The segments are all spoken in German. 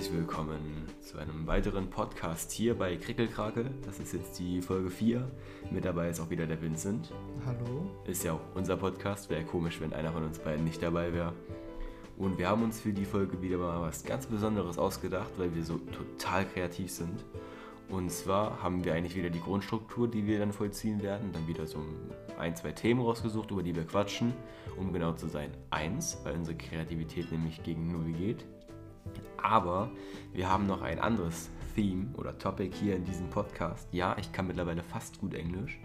herzlich willkommen zu einem weiteren Podcast hier bei Krickelkrake. Das ist jetzt die Folge 4. Mit dabei ist auch wieder der Vincent. Hallo. Ist ja auch unser Podcast. Wäre komisch, wenn einer von uns beiden nicht dabei wäre. Und wir haben uns für die Folge wieder mal was ganz Besonderes ausgedacht, weil wir so total kreativ sind. Und zwar haben wir eigentlich wieder die Grundstruktur, die wir dann vollziehen werden. Dann wieder so ein, zwei Themen rausgesucht, über die wir quatschen. Um genau zu sein, eins, weil unsere Kreativität nämlich gegen null geht. Aber wir haben noch ein anderes Theme oder Topic hier in diesem Podcast. Ja, ich kann mittlerweile fast gut Englisch.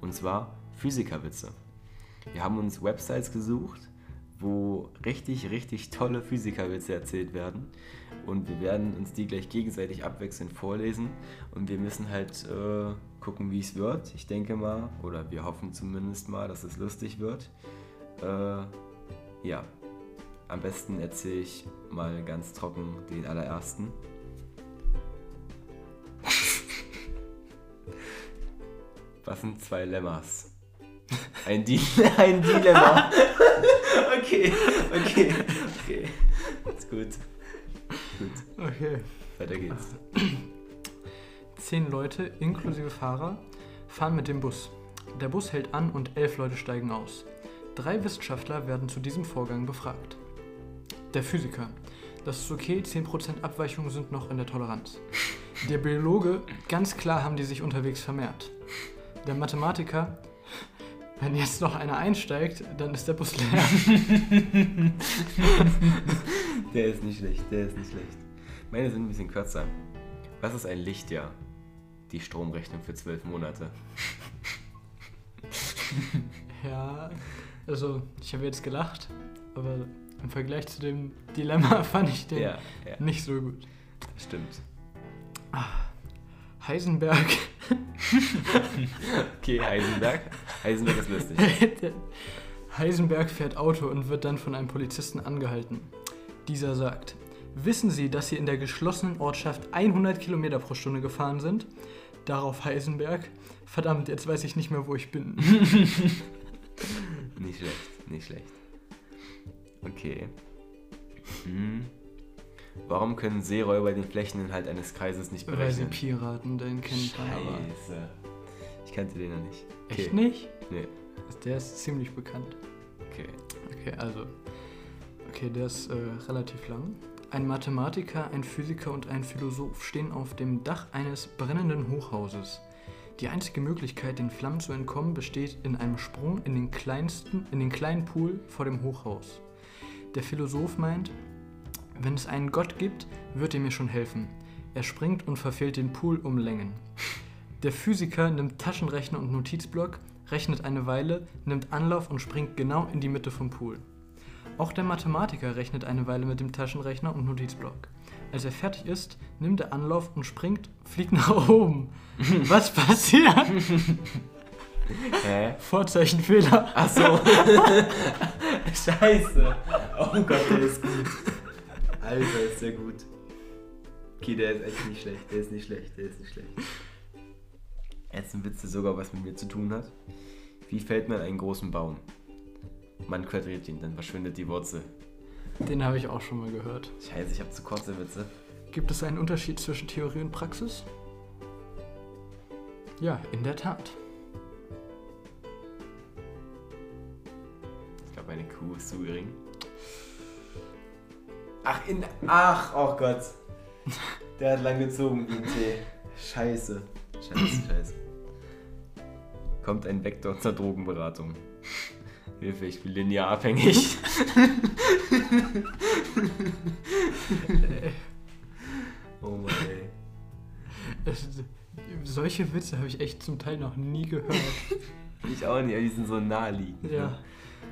Und zwar Physikerwitze. Wir haben uns Websites gesucht, wo richtig, richtig tolle Physikerwitze erzählt werden. Und wir werden uns die gleich gegenseitig abwechselnd vorlesen. Und wir müssen halt äh, gucken, wie es wird. Ich denke mal, oder wir hoffen zumindest mal, dass es lustig wird. Äh, ja, am besten erzähle ich mal ganz trocken den allerersten. Was sind zwei Lemmers? Ein, Di ein Dilemma. okay, okay, okay. Ist gut. Gut. Okay. Weiter geht's. Zehn Leute, inklusive Fahrer, fahren mit dem Bus. Der Bus hält an und elf Leute steigen aus. Drei Wissenschaftler werden zu diesem Vorgang befragt. Der Physiker. Das ist okay, 10% Abweichungen sind noch in der Toleranz. Der Biologe. Ganz klar haben die sich unterwegs vermehrt. Der Mathematiker. Wenn jetzt noch einer einsteigt, dann ist der Bus leer. Der ist nicht schlecht, der ist nicht schlecht. Meine sind ein bisschen kürzer. Was ist ein Lichtjahr? Die Stromrechnung für zwölf Monate. Ja, also ich habe jetzt gelacht, aber im Vergleich zu dem Dilemma fand ich den Ja, ja, nicht so gut. stimmt. Heisenberg. Okay, Heisenberg. Heisenberg ist lustig. Heisenberg fährt Auto und wird dann von einem Polizisten angehalten. Dieser sagt, wissen Sie, dass Sie in der geschlossenen Ortschaft 100 Kilometer pro Stunde gefahren sind? Darauf Heisenberg, verdammt, jetzt weiß ich nicht mehr, wo ich bin. Nicht schlecht, nicht schlecht. Okay. Hm. Warum können Seeräuber den Flächeninhalt eines Kreises nicht Weil sie berechnen? Piraten, den kennt man aber. Scheiße. Ich kannte den noch nicht. Echt nicht? Nee. Der ist ziemlich bekannt. Okay. Okay, also. Okay, der ist äh, relativ lang. Ein Mathematiker, ein Physiker und ein Philosoph stehen auf dem Dach eines brennenden Hochhauses. Die einzige Möglichkeit, den Flammen zu entkommen, besteht in einem Sprung in den, kleinsten, in den kleinen Pool vor dem Hochhaus. Der Philosoph meint, wenn es einen Gott gibt, wird er mir schon helfen. Er springt und verfehlt den Pool um Längen. Der Physiker nimmt Taschenrechner und Notizblock, rechnet eine Weile, nimmt Anlauf und springt genau in die Mitte vom Pool. Auch der Mathematiker rechnet eine Weile mit dem Taschenrechner und Notizblock. Als er fertig ist, nimmt er Anlauf und springt, fliegt nach oben. Was passiert? Hä? Vorzeichenfehler. Ach so. Scheiße. Oh Gott, der ist gut. Alter, ist der gut. Okay, der ist echt nicht schlecht. Der ist nicht schlecht. Der ist nicht schlecht. Jetzt ein Witz, der sogar was mit mir zu tun hat. Wie fällt man einen großen Baum? Man quadriert ihn, dann verschwindet die Wurzel. Den habe ich auch schon mal gehört. Scheiße, ich habe zu kurze Witze. Gibt es einen Unterschied zwischen Theorie und Praxis? Ja, in der Tat. Meine Kuh ist zu gering. Ach, in. Ach, oh Gott. Der hat lang gezogen wie ein Tee. Scheiße. Scheiße, scheiße. Kommt ein Vektor zur Drogenberatung. Hilfe, ich bin linear abhängig. oh Mann, ey. Solche Witze habe ich echt zum Teil noch nie gehört. Ich auch nicht, aber die sind so naheliegend. ja.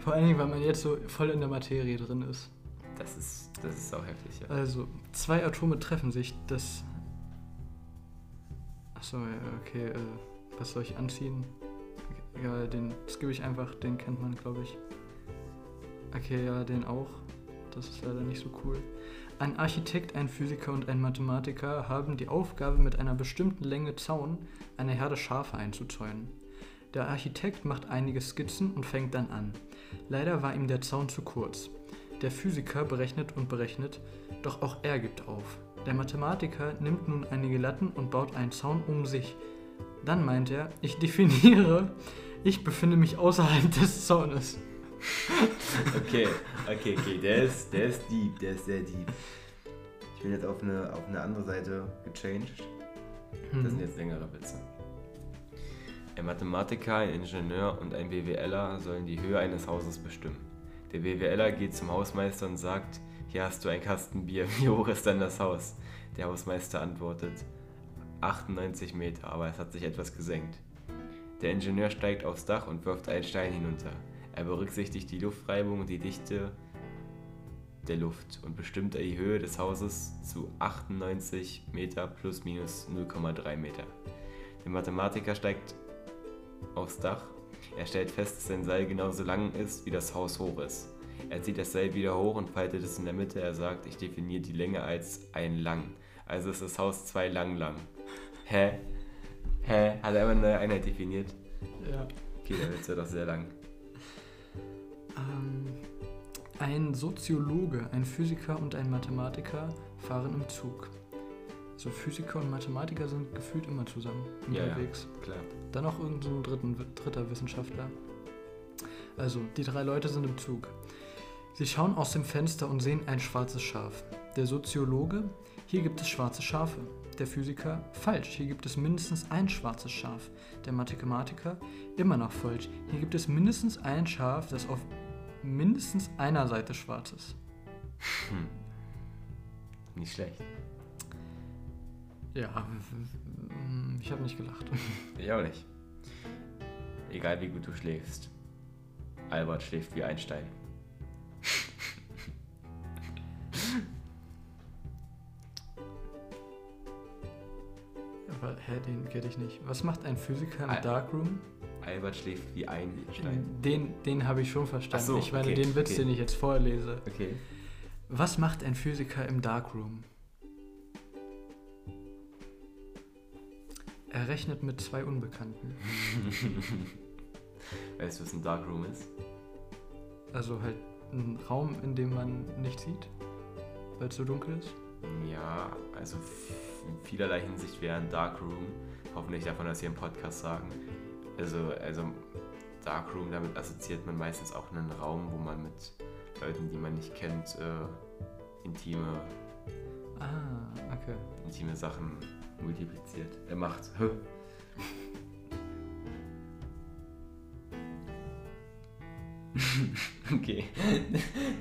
Vor allen Dingen, weil man jetzt so voll in der Materie drin ist. Das ist, das ist auch heftig, ja. Also, zwei Atome treffen sich. Das. Achso, ja, okay. Äh, was soll ich anziehen? Egal, den skippe ich einfach. Den kennt man, glaube ich. Okay, ja, den auch. Das ist leider nicht so cool. Ein Architekt, ein Physiker und ein Mathematiker haben die Aufgabe, mit einer bestimmten Länge Zaun eine Herde Schafe einzuzäunen. Der Architekt macht einige Skizzen und fängt dann an. Leider war ihm der Zaun zu kurz. Der Physiker berechnet und berechnet, doch auch er gibt auf. Der Mathematiker nimmt nun einige Latten und baut einen Zaun um sich. Dann meint er, ich definiere, ich befinde mich außerhalb des Zaunes. Okay, okay, okay. Der ist, der ist deep, der ist sehr deep. Ich bin jetzt auf eine, auf eine andere Seite gechanged. Das sind jetzt längere Witze. Ein Mathematiker, ein Ingenieur und ein BWLer sollen die Höhe eines Hauses bestimmen. Der BWLer geht zum Hausmeister und sagt, hier hast du ein Kasten Bier, wie hoch ist denn das Haus? Der Hausmeister antwortet, 98 Meter, aber es hat sich etwas gesenkt. Der Ingenieur steigt aufs Dach und wirft einen Stein hinunter. Er berücksichtigt die Luftreibung und die Dichte der Luft und bestimmt die Höhe des Hauses zu 98 Meter plus minus 0,3 Meter. Der Mathematiker steigt aufs Dach. Er stellt fest, dass sein Seil genauso lang ist, wie das Haus hoch ist. Er zieht das Seil wieder hoch und faltet es in der Mitte. Er sagt, ich definiere die Länge als ein lang. Also ist das Haus zwei lang lang. Hä? Hä? Hat er einfach eine neue Einheit definiert? Ja. Okay, dann wird es ja doch sehr lang. Ähm, ein Soziologe, ein Physiker und ein Mathematiker fahren im Zug. So Physiker und Mathematiker sind gefühlt immer zusammen Ja, ja. unterwegs. Klar. Dann noch irgendein so ein dritten, dritter Wissenschaftler. Also, die drei Leute sind im Zug. Sie schauen aus dem Fenster und sehen ein schwarzes Schaf. Der Soziologe, hier gibt es schwarze Schafe. Der Physiker, falsch, hier gibt es mindestens ein schwarzes Schaf. Der Mathematiker, immer noch falsch, hier gibt es mindestens ein Schaf, das auf mindestens einer Seite schwarz ist. Hm. Nicht schlecht. Ja, ich habe nicht gelacht. Ich auch nicht. Egal wie gut du schläfst. Albert schläft wie Einstein. Aber, hä, den kenne ich nicht. Was macht ein Physiker im Al- Darkroom? Albert schläft wie Einstein. Den, den habe ich schon verstanden. So, ich meine okay, den Witz, okay. den ich jetzt vorlese. Okay. Was macht ein Physiker im Darkroom? Er rechnet mit zwei Unbekannten. Weißt du, was ein Darkroom ist? Also halt ein Raum, in dem man nichts sieht, weil es so dunkel ist. Ja, also in vielerlei Hinsicht wäre ein Darkroom, hoffentlich darf man das hier im Podcast sagen. Also, also Darkroom, damit assoziiert man meistens auch einen Raum, wo man mit Leuten, die man nicht kennt, äh, intime, Ah, okay. intime Sachen multipliziert. Er macht. Okay,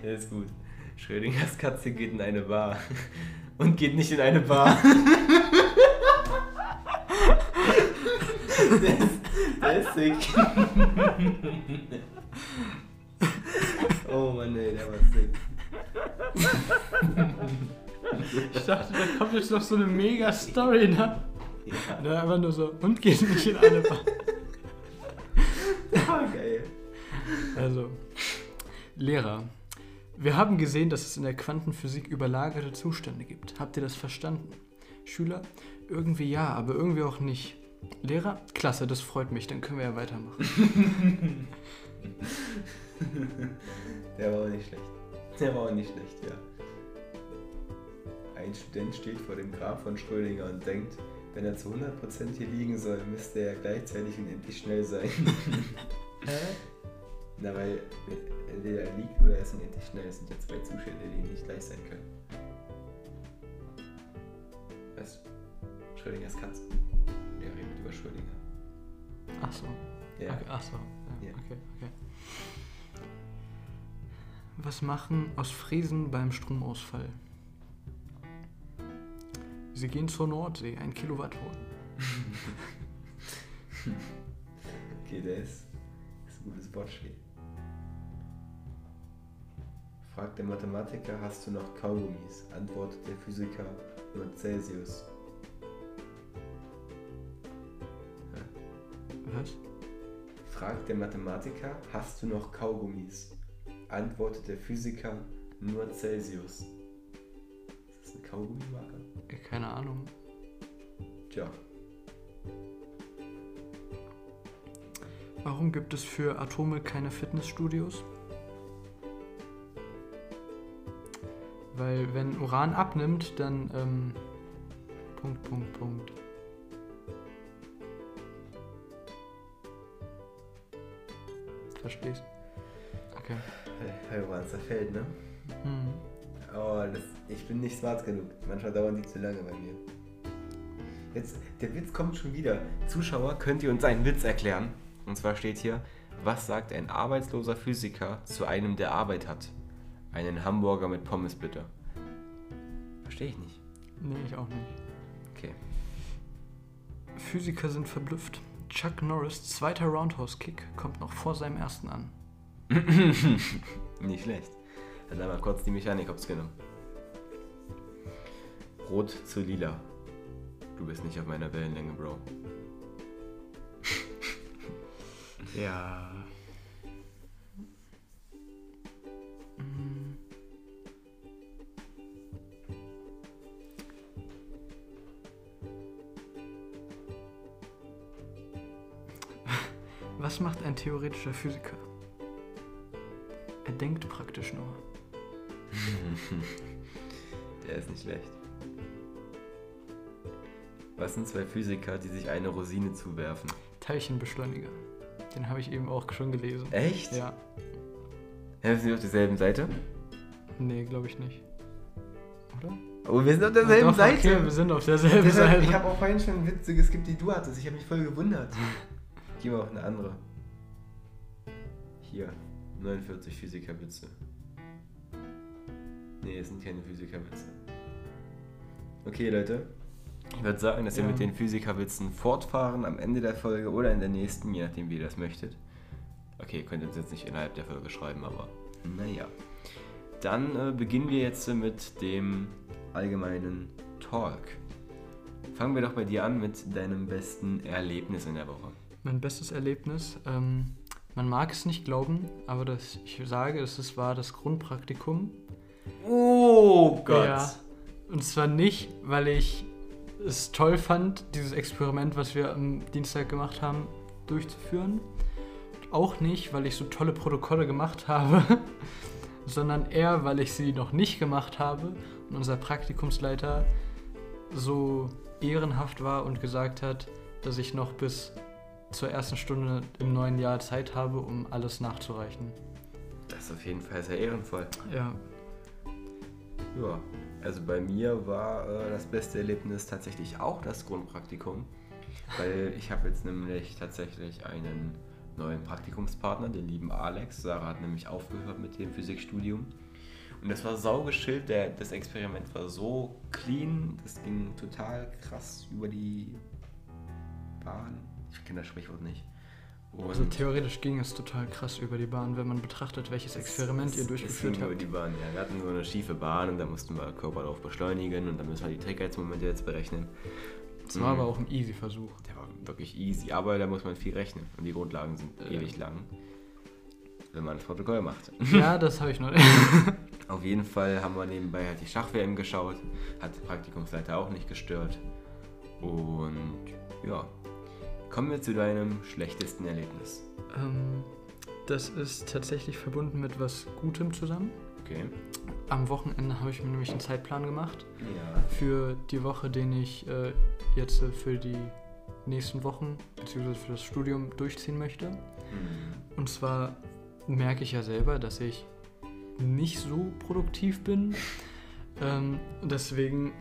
der ist gut. Schrödingers Katze geht in eine Bar und geht nicht in eine Bar. der ist sick. oh Mann, ey, der war sick. Ich dachte, da kommt jetzt noch so eine mega Story, ne? Ja, Ne, einfach nur so, und geht nicht in eine Bar. ah, geil. Also, Lehrer. Wir haben gesehen, dass es in der Quantenphysik überlagerte Zustände gibt. Habt ihr das verstanden? Schüler, irgendwie ja, aber irgendwie auch nicht. Lehrer, klasse, das freut mich, dann können wir ja weitermachen. Der war auch nicht schlecht. Der war auch nicht schlecht, ja. Ein Student steht vor dem Grab von Schrödinger und denkt, wenn er zu 100% hier liegen soll, müsste er gleichzeitig unendlich schnell sein. Hä? Na, weil entweder er liegt oder er ist unendlich schnell. Das sind ja zwei Zustände, die nicht gleich sein können. Weißt du? Schrödingers Katze. Er redet über Schrödinger. Ach so. Ja. Okay, ach so. Ja, Ja. Okay, okay. Was machen Ostfriesen beim Stromausfall? Sie gehen zur Nordsee, ein Kilowatt holen. Okay, der ist, ist ein gutes Wortspiel. Fragt der Mathematiker, hast du noch Kaugummis? Antwortet der Physiker, nur Celsius. Was? Fragt der Mathematiker, hast du noch Kaugummis? Antwortet der Physiker, nur Celsius. Ist das eine Kaugummimarke? Keine Ahnung. Tja, Warum gibt es für Atome keine Fitnessstudios? Weil wenn Uran abnimmt, dann ähm, Punkt, Punkt, Punkt. Verstehst? Okay. Uran zerfällt, ne? Hm. Oh, das, ich bin nicht smart genug. Manchmal dauern die zu lange bei mir. Jetzt, der Witz kommt schon wieder. Zuschauer, könnt ihr uns einen Witz erklären? Und zwar steht hier, was sagt ein arbeitsloser Physiker zu einem, der Arbeit hat? Einen Hamburger mit Pommes bitte. Verstehe ich nicht. Nee, ich auch nicht. Okay. Physiker sind verblüfft. Chuck Norris' zweiter Roundhouse-Kick kommt noch vor seinem ersten an. nicht schlecht. Dann haben wir kurz die Mechanik aufs genommen. Rot zu lila. Du bist nicht auf meiner Wellenlänge, Bro. Ja. Was macht ein theoretischer Physiker? Er denkt praktisch nur. Der ist nicht schlecht. Was sind zwei Physiker, die sich eine Rosine zuwerfen? Teilchenbeschleuniger. Den habe ich eben auch schon gelesen. Echt? Ja. Helfen Sie auf derselben Seite? Nee, glaube ich nicht. Oder? Oh, wir sind auf derselben doch, Seite. Okay, wir sind auf derselben Deshalb, Seite. ich habe auch vorhin schon Witze geskippt, die du hattest. Ich habe mich voll gewundert. Geh mal auf eine andere. Hier, 49 Physikerwitze. Nee, es sind keine Physikerwitze. Okay, Leute. Ich würde sagen, dass wir Ja. mit den Physikerwitzen fortfahren am Ende der Folge oder in der nächsten, je nachdem, wie ihr das möchtet. Okay, ihr könnt uns jetzt nicht innerhalb der Folge schreiben, aber naja. Dann äh, beginnen wir jetzt mit dem allgemeinen Talk. Fangen wir doch bei dir an mit deinem besten Erlebnis in der Woche. Mein bestes Erlebnis, ähm, man mag es nicht glauben, aber das, ich sage, es war das Grundpraktikum. Oh Ja. Und zwar nicht, weil ich es toll fand, dieses Experiment, was wir am Dienstag gemacht haben, durchzuführen. Auch nicht, weil ich so tolle Protokolle gemacht habe, sondern eher, weil ich sie noch nicht gemacht habe und unser Praktikumsleiter so ehrenhaft war und gesagt hat, dass ich noch bis zur ersten Stunde im neuen Jahr Zeit habe, um alles nachzureichen. Das ist auf jeden Fall sehr ehrenvoll. Ja, Ja, also bei mir war äh, das beste Erlebnis tatsächlich auch das Grundpraktikum, weil ich habe jetzt nämlich tatsächlich einen neuen Praktikumspartner, den lieben Alex. Sarah hat nämlich aufgehört mit dem Physikstudium. Und das war saugeschillt, der, das Experiment war so clean, das ging total krass über die Bahn. Ich kenne das Sprichwort nicht. Und also theoretisch ging es total krass über die Bahn, wenn man betrachtet, welches Es- Experiment es- ihr durchgeführt ging über habt. die Bahn, ja. Wir hatten so eine schiefe Bahn und da mussten wir Körperlauf beschleunigen und dann müssen wir die Trägheitsmomente jetzt berechnen. Das war Mhm. aber auch ein easy Versuch. Der war wirklich easy, aber da muss man viel rechnen und die Grundlagen sind Ja. ewig lang, wenn man das Protokoll macht. Ja, das habe ich noch. Auf jeden Fall haben wir nebenbei halt die Schach-WM geschaut, hat der Praktikumsleiter auch nicht gestört. Und ja, kommen wir zu deinem schlechtesten Erlebnis. ähm, das ist tatsächlich verbunden mit was Gutem zusammen. Okay. Am Wochenende habe ich mir nämlich einen Zeitplan gemacht Ja. für die Woche, den ich äh, jetzt äh, für die nächsten Wochen bzw. für das Studium durchziehen möchte. Mhm. Und zwar merke ich ja selber, dass ich nicht so produktiv bin. Ähm, deswegen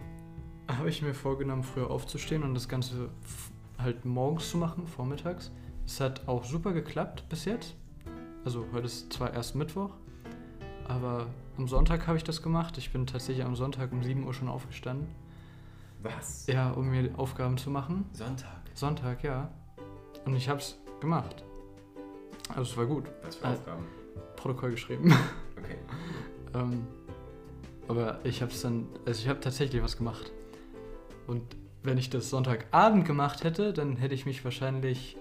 habe ich mir vorgenommen, früher aufzustehen und das Ganze halt morgens zu machen, vormittags. Es hat auch super geklappt bis jetzt. Also heute ist zwar erst Mittwoch, aber am Sonntag habe ich das gemacht. Ich bin tatsächlich am Sonntag um 7 Uhr schon aufgestanden. Was? Ja, um mir Aufgaben zu machen. Sonntag. Sonntag, ja. Und ich habe es gemacht. Also es war gut. Was für Äh, Aufgaben? Protokoll geschrieben. Okay. Ähm, aber ich habe es dann, also ich habe tatsächlich was gemacht. Und wenn ich das Sonntagabend gemacht hätte, dann hätte ich mich wahrscheinlich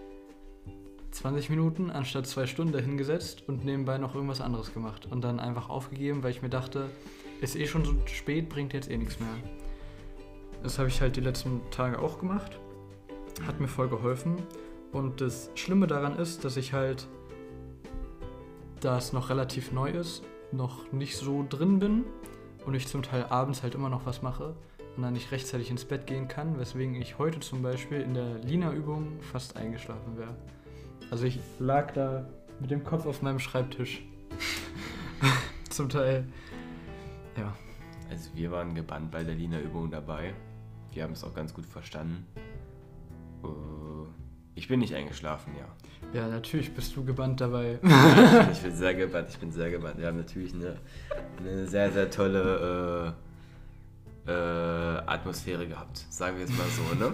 20 Minuten anstatt zwei Stunden dahingesetzt und nebenbei noch irgendwas anderes gemacht. Und dann einfach aufgegeben, weil ich mir dachte, ist eh schon so spät, bringt jetzt eh nichts mehr. Das habe ich halt die letzten Tage auch gemacht. Hat mir voll geholfen. Und das Schlimme daran ist, dass ich halt, da es noch relativ neu ist, noch nicht so drin bin. und ich zum Teil abends halt immer noch was mache und dann nicht rechtzeitig ins Bett gehen kann, weswegen ich heute zum Beispiel in der Lina-Übung fast eingeschlafen wäre. Also ich lag da mit dem Kopf auf meinem Schreibtisch. zum Teil. Ja. Also wir waren gebannt bei der Lina-Übung dabei. Wir haben es auch ganz gut verstanden. Äh, ich bin nicht eingeschlafen, ja. Ja, natürlich bist du gebannt dabei. ich bin sehr gebannt, ich bin sehr gebannt. Wir haben natürlich eine, eine sehr, sehr tolle äh, äh, Atmosphäre gehabt. Sagen wir es mal so, ne?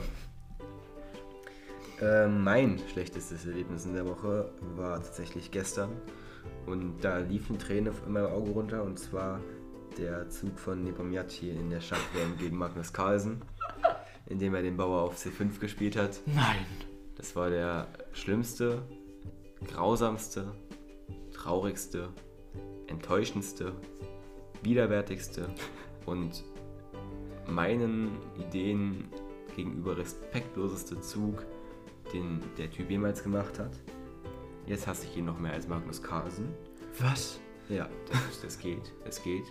Äh, mein schlechtestes Erlebnis in der Woche war tatsächlich gestern. Und da liefen Tränen in meinem Auge runter. Und zwar der Zug von Nepomniachtchi in der Schachwärme gegen Magnus Carlsen, in dem er den Bauer auf C5 gespielt hat. Nein. Das war der schlimmste, grausamste, traurigste, enttäuschendste, widerwärtigste und meinen Ideen gegenüber respektloseste Zug, den der Typ jemals gemacht hat. Jetzt hasse ich ihn noch mehr als Magnus Carlsen. Was? Ja, das, das geht, das geht.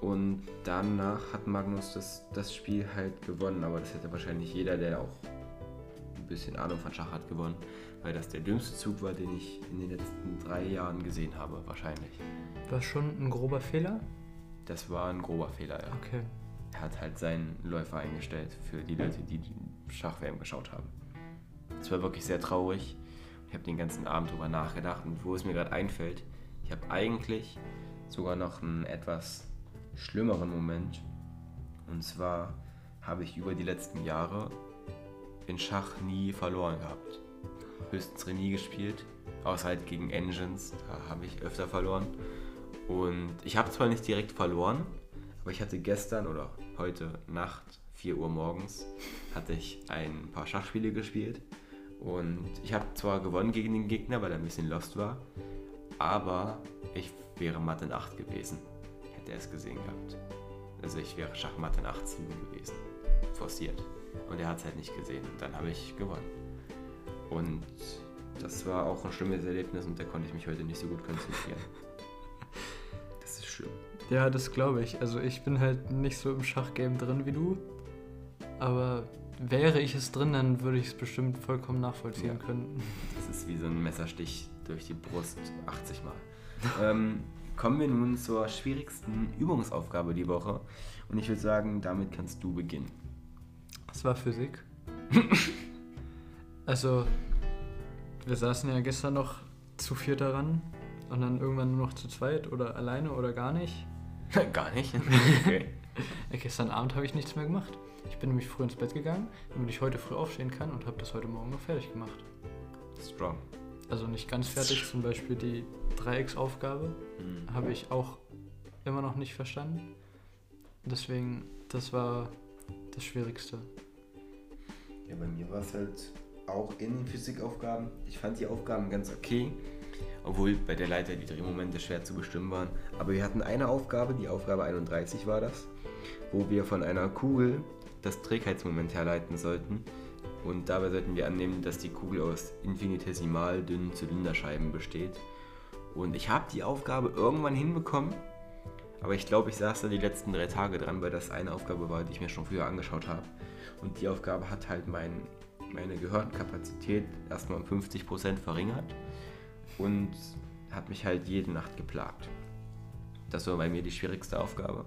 Und danach hat Magnus das, das Spiel halt gewonnen, aber das hätte wahrscheinlich jeder, der auch ein bisschen Ahnung von Schach hat, gewonnen, weil das der dümmste Zug war, den ich in den letzten drei Jahren gesehen habe, wahrscheinlich. War schon ein grober Fehler? Das war ein grober Fehler, ja. Okay. Er hat halt seinen Läufer eingestellt für die Leute, die Schachwärme geschaut haben. Es war wirklich sehr traurig. Ich habe den ganzen Abend drüber nachgedacht und wo es mir gerade einfällt, ich habe eigentlich sogar noch einen etwas schlimmeren Moment. Und zwar habe ich über die letzten Jahre in Schach nie verloren gehabt. Höchstens Remis gespielt, außer halt gegen Engines, da habe ich öfter verloren. Und ich habe zwar nicht direkt verloren, aber ich hatte gestern oder heute Nacht, 4 Uhr morgens, hatte ich ein paar Schachspiele gespielt. Und ich habe zwar gewonnen gegen den Gegner, weil er ein bisschen lost war, aber ich wäre Mathe in 8 gewesen, hätte er es gesehen gehabt. Also ich wäre Schachmatte in 8 7 gewesen, forciert. Und er hat es halt nicht gesehen. Und dann habe ich gewonnen. Und das war auch ein schlimmes Erlebnis und da konnte ich mich heute nicht so gut konzentrieren. Das ist schlimm. Ja, das glaube ich. Also ich bin halt nicht so im Schachgame drin wie du. Aber wäre ich es drin, dann würde ich es bestimmt vollkommen nachvollziehen Ja. können. Das ist wie so ein Messerstich durch die Brust 80 Mal. ähm, kommen wir nun zur schwierigsten Übungsaufgabe die Woche. Und ich würde sagen, damit kannst du beginnen. Das war Physik. also, wir saßen ja gestern noch zu viert daran und dann irgendwann nur noch zu zweit oder alleine oder gar nicht. Gar nicht. Okay. Gestern Abend habe ich nichts mehr gemacht. Ich bin nämlich früh ins Bett gegangen, damit ich heute früh aufstehen kann und habe das heute Morgen noch fertig gemacht. Strong. Also nicht ganz fertig, zum Beispiel die Dreiecksaufgabe Mhm. habe ich auch immer noch nicht verstanden. Deswegen, das war das Schwierigste. Ja, bei mir war es halt auch in den Physikaufgaben. Ich fand die Aufgaben ganz okay, obwohl bei der Leiter die Drehmomente schwer zu bestimmen waren. Aber wir hatten eine Aufgabe, die Aufgabe 31 war das, wo wir von einer Kugel das Trägheitsmoment herleiten sollten. Und dabei sollten wir annehmen, dass die Kugel aus infinitesimal dünnen Zylinderscheiben besteht. Und ich habe die Aufgabe irgendwann hinbekommen, aber ich glaube, ich saß da die letzten drei Tage dran, weil das eine Aufgabe war, die ich mir schon früher angeschaut habe. Und die Aufgabe hat halt mein, meine Gehirnkapazität erstmal um 50% verringert und hat mich halt jede Nacht geplagt. Das war bei mir die schwierigste Aufgabe.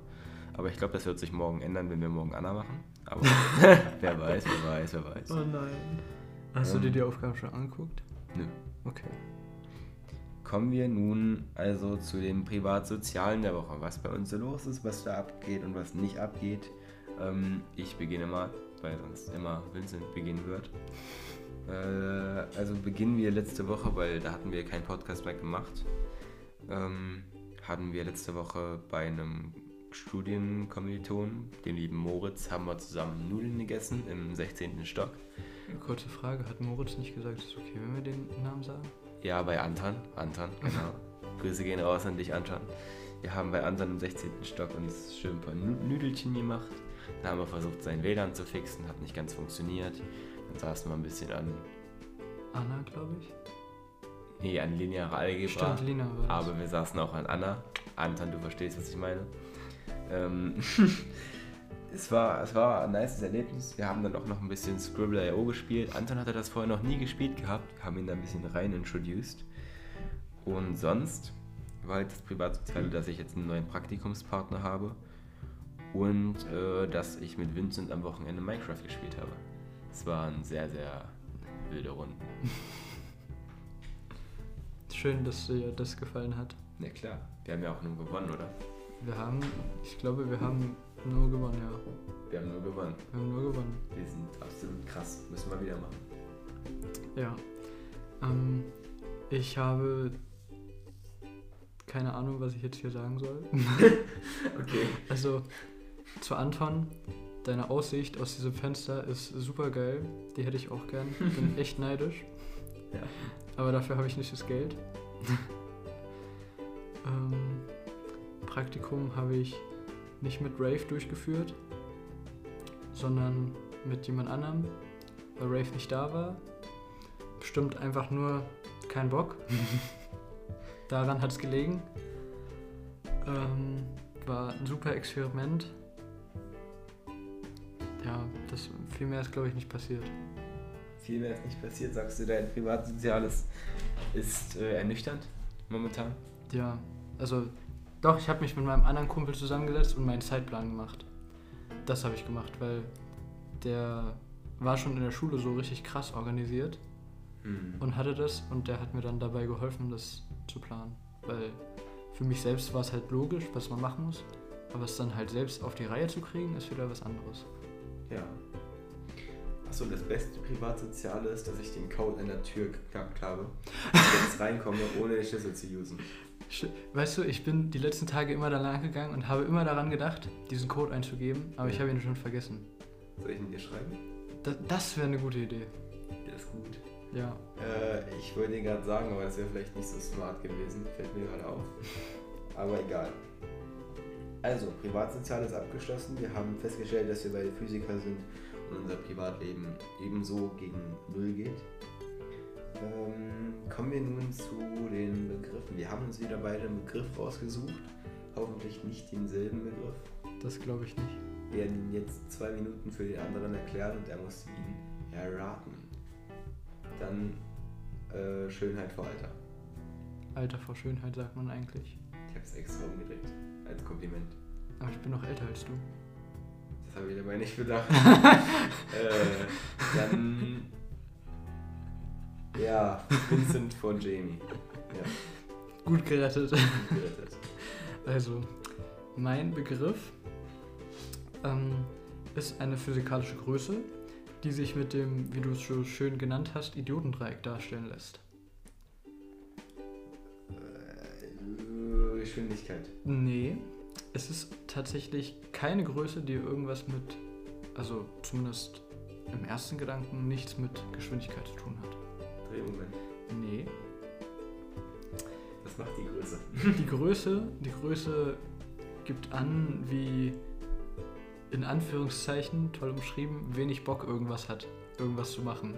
Aber ich glaube, das wird sich morgen ändern, wenn wir morgen Anna machen. Aber wer weiß, wer weiß, wer weiß. nein. Hast du Ähm. dir die Aufgaben schon angeguckt? Nö. Okay. Kommen wir nun also zu den Privatsozialen der Woche. Was bei uns so los ist, was da abgeht und was nicht abgeht. Ähm, ich beginne mal, weil sonst immer Vincent beginnen wird. Äh, also beginnen wir letzte Woche, weil da hatten wir keinen Podcast mehr gemacht. Ähm, hatten wir letzte Woche bei einem Studienkommiliton, dem lieben Moritz, haben wir zusammen Nudeln gegessen im 16. Stock. Kurze Frage, hat Moritz nicht gesagt, es ist okay, wenn wir den Namen sagen? Ja, bei Anton. Anton, genau. Grüße gehen raus an dich, Anton. Wir haben bei Anton im 16. Stock uns schön ein paar Nüdelchen gemacht. Da haben wir versucht, sein WLAN zu fixen, hat nicht ganz funktioniert. Dann saßen wir ein bisschen an, Anna, glaube ich. nee, an lineare Algebra. Stimmt, das. Aber wir saßen auch an Anna. Anton, du verstehst, was ich meine. Ähm, es, war, es war ein nices Erlebnis. Wir haben dann auch noch ein bisschen Scribble.io gespielt. Anton hatte das vorher noch nie gespielt gehabt. Wir haben ihn da ein bisschen rein introduced. Und sonst war halt das Privatsoziale, dass ich jetzt einen neuen Praktikumspartner habe und äh, dass ich mit Vincent am Wochenende Minecraft gespielt habe. Es waren sehr, sehr wilde Runden. Schön, dass dir das gefallen hat. Na klar, wir haben ja auch nur gewonnen, oder? Wir haben, ich glaube, wir haben nur gewonnen, ja. Wir haben nur gewonnen. Wir haben nur gewonnen. Wir sind absolut krass. Müssen wir wieder machen. Ja. Ähm, ich habe keine Ahnung, was ich jetzt hier sagen soll. Okay. Also zu Anton, deine Aussicht aus diesem Fenster ist super geil. Die hätte ich auch gern. Bin echt neidisch. Ja. Aber dafür habe ich nicht das Geld. ähm, Praktikum habe ich nicht mit Rave durchgeführt, sondern mit jemand anderem, weil Rave nicht da war. Bestimmt einfach nur kein Bock. Daran hat es gelegen. Ähm, war ein super Experiment. Ja, das viel mehr ist glaube ich nicht passiert. Viel mehr ist nicht passiert, sagst du, dein Privatsoziales ist äh, ernüchternd momentan. Ja, also doch, ich habe mich mit meinem anderen Kumpel zusammengesetzt und meinen Zeitplan gemacht. Das habe ich gemacht, weil der war schon in der Schule so richtig krass organisiert Hm. und hatte das und der hat mir dann dabei geholfen, das zu planen. Weil für mich selbst war es halt logisch, was man machen muss, aber es dann halt selbst auf die Reihe zu kriegen, ist wieder was anderes. Ja. Achso, das beste Privatsoziale ist, dass ich den Code an der Tür geknackt habe. Und jetzt reinkomme, ohne den Schlüssel zu usen. Weißt du, ich bin die letzten Tage immer danach gegangen und habe immer daran gedacht, diesen Code einzugeben, aber ich habe ihn schon vergessen. Soll ich ihn dir schreiben? Da, das wäre eine gute Idee. Der ist gut. Ja. Äh, ich wollte ihn gerade sagen, aber das wäre vielleicht nicht so smart gewesen. Fällt mir gerade auf. Aber egal. Also, Privatsozial ist abgeschlossen. Wir haben festgestellt, dass wir beide Physiker sind und unser Privatleben ebenso gegen Null geht. Ähm, kommen wir nun zu den Begriffen. Wir haben uns wieder beide einen Begriff rausgesucht. Hoffentlich nicht denselben Begriff. Das glaube ich nicht. Wir werden ihn jetzt zwei Minuten für den anderen erklären und er muss ihn erraten. Dann äh, Schönheit vor Alter. Alter vor Schönheit sagt man eigentlich. Ich habe es extra umgedreht. Als Kompliment. Aber ich bin noch älter als du. Das habe ich dabei nicht bedacht. äh, dann. Ja, Vincent von Jamie. Ja, Gut gerettet. gut gerettet. Also, mein Begriff ähm, ist eine physikalische Größe, die sich mit dem, wie du es so schön genannt hast, Idiotendreieck darstellen lässt. Geschwindigkeit. Nee, es ist tatsächlich keine Größe, die irgendwas mit, also zumindest im ersten Gedanken, nichts mit Geschwindigkeit zu tun hat. Drehmoment. Nee, Was macht die Größe? die Größe, die Größe gibt an, wie in Anführungszeichen, toll umschrieben, wenig Bock irgendwas hat, irgendwas zu machen.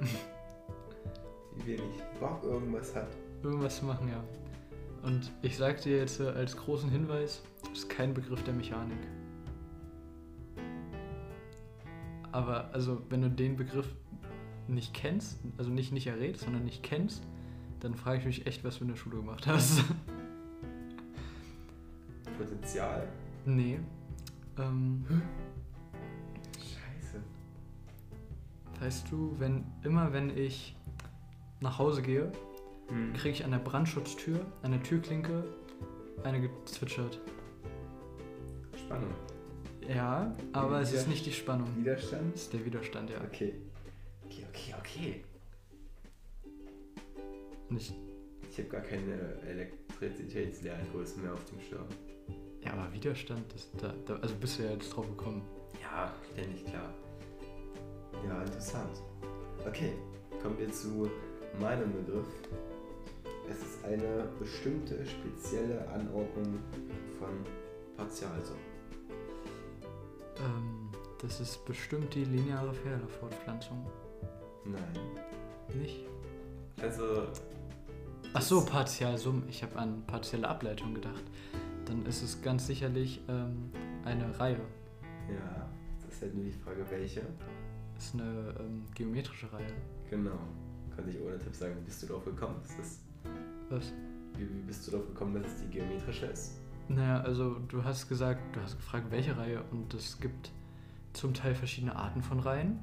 Wie wenig Bock irgendwas hat. irgendwas zu machen, ja. Und ich sag dir jetzt als großen Hinweis, das ist kein Begriff der Mechanik. Aber also, wenn du den Begriff nicht kennst, also nicht nicht errätst, sondern nicht kennst, dann frage ich mich echt, was du in der Schule gemacht hast. Potenzial. nee. Ähm, Scheiße. weißt du, wenn immer wenn ich nach Hause gehe, Hm. kriege ich an der Brandschutztür, an der Türklinke, eine gezwitschert. Spannung. Ja, aber es ist nicht die Spannung. Widerstand. Das ist der Widerstand, ja. Okay. Okay, okay, okay. Nicht, Ich habe gar keine Elektrizitätslerngrößen mehr auf dem Schirm. ja, aber Widerstand, das, da, da, also bist du ja jetzt drauf gekommen. Ja, ständig klar. Ja, interessant. Okay, kommen wir zu meinem Begriff. Es ist eine bestimmte spezielle Anordnung von Partialsummen. Ähm, das ist bestimmt die lineare Fehlerfortpflanzung. Nein. Nicht? Also, Ach so, Partialsummen. Ich habe an partielle Ableitung gedacht. Dann ist es ganz sicherlich ähm, eine Reihe. Ja, das ist halt nur die Frage, welche. Das ist eine ähm, geometrische Reihe. Genau. Könnte ich ohne Tipp sagen, bist du drauf gekommen? Ist das, Was? wie, wie bist du drauf gekommen, dass es die geometrische ist? Naja, also du hast gesagt, du hast gefragt, welche Reihe und es gibt zum Teil verschiedene Arten von Reihen.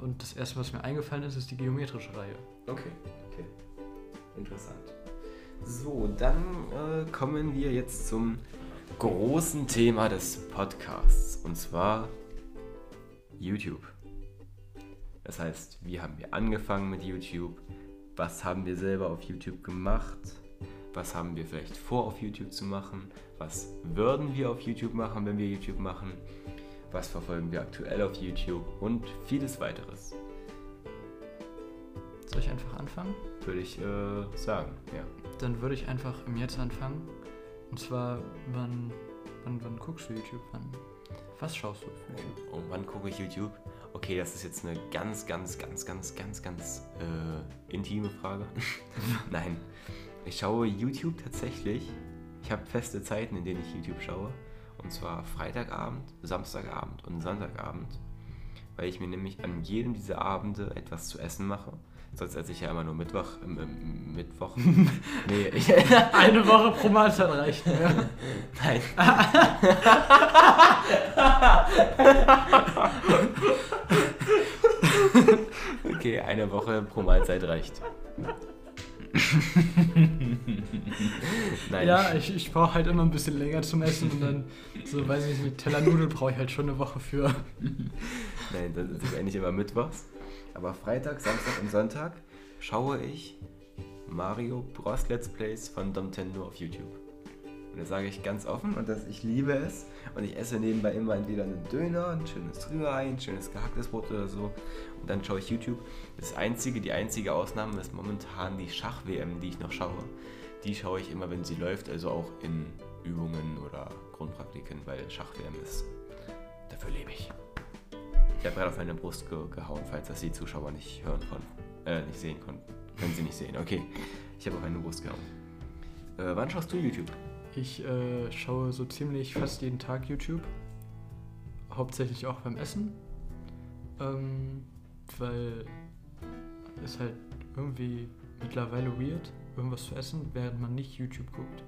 Und das erste, was mir eingefallen ist, ist die geometrische Reihe. Okay, okay. Interessant. So, dann äh, kommen wir jetzt zum großen Thema des Podcasts. Und zwar YouTube. Das heißt, wie haben wir angefangen mit YouTube? Was haben wir selber auf YouTube gemacht? Was haben wir vielleicht vor, auf YouTube zu machen? Was würden wir auf YouTube machen, wenn wir YouTube machen? Was verfolgen wir aktuell auf YouTube? Und vieles weiteres, Soll ich einfach anfangen? würde ich äh, sagen. Ja. Dann würde ich einfach im Jetzt anfangen. Und zwar, wann, wann, wann guckst du YouTube? Wann, was schaust du auf YouTube? Oh, wann gucke ich YouTube? Okay, das ist jetzt eine ganz, ganz, ganz, ganz, ganz, ganz äh, intime Frage. Nein, ich schaue YouTube tatsächlich. Ich habe feste Zeiten, in denen ich YouTube schaue. Und zwar Freitagabend, Samstagabend und Sonntagabend. Weil ich mir nämlich an jedem dieser Abende etwas zu essen mache. Sonst esse ich ja immer nur Mittwoch. Ähm, ähm, Mittwoch. nee, ich, Eine Woche pro Mahlzeit reicht. Nein. okay, eine Woche pro Mahlzeit reicht. Nein. Ja, ich, ich brauche halt immer ein bisschen länger zum Essen und dann, so weiß ich nicht, Teller Nudeln brauche ich halt schon eine Woche für. Nein, das ist eigentlich immer Mittwochs. Aber Freitag, Samstag und Sonntag schaue ich Mario Bros. Let's Plays von Nintendo auf YouTube. Und das sage ich ganz offen und das, ich liebe es. Und ich esse nebenbei immer entweder einen Döner, ein schönes Rührei, ein schönes gehacktes Brot oder so. Und dann schaue ich YouTube. Das einzige, die einzige Ausnahme ist momentan die Schach-WM, die ich noch schaue. Die schaue ich immer, wenn sie läuft, also auch in Übungen oder Grundpraktiken, weil Schach-WM ist. Dafür lebe ich. Ich habe gerade auf meine Brust ge gehauen, falls das die Zuschauer nicht hören konnten. Äh, nicht sehen konnten. Können sie nicht sehen. Okay. Ich habe auf meine Brust gehauen. Äh, wann schaust du YouTube? Ich äh, schaue so ziemlich fast jeden Tag YouTube. Hauptsächlich auch beim Essen. Ähm, weil es halt irgendwie mittlerweile weird, irgendwas zu essen, während man nicht YouTube guckt.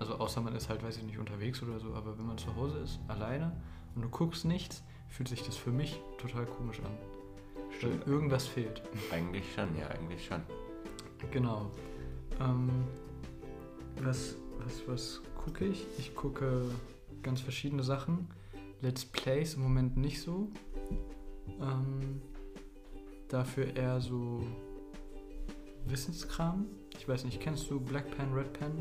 Also außer man ist halt, weiß ich nicht, unterwegs oder so, aber wenn man zu Hause ist, alleine und du guckst nichts, fühlt sich das für mich total komisch an. Weil irgendwas fehlt. Eigentlich schon, ja, eigentlich schon. Genau. Ähm, was, was, was gucke ich? Ich gucke ganz verschiedene Sachen. Let's Plays im Moment nicht so. Ähm, dafür eher so Wissenskram. Ich weiß nicht, kennst du Black Pen, Red Pen?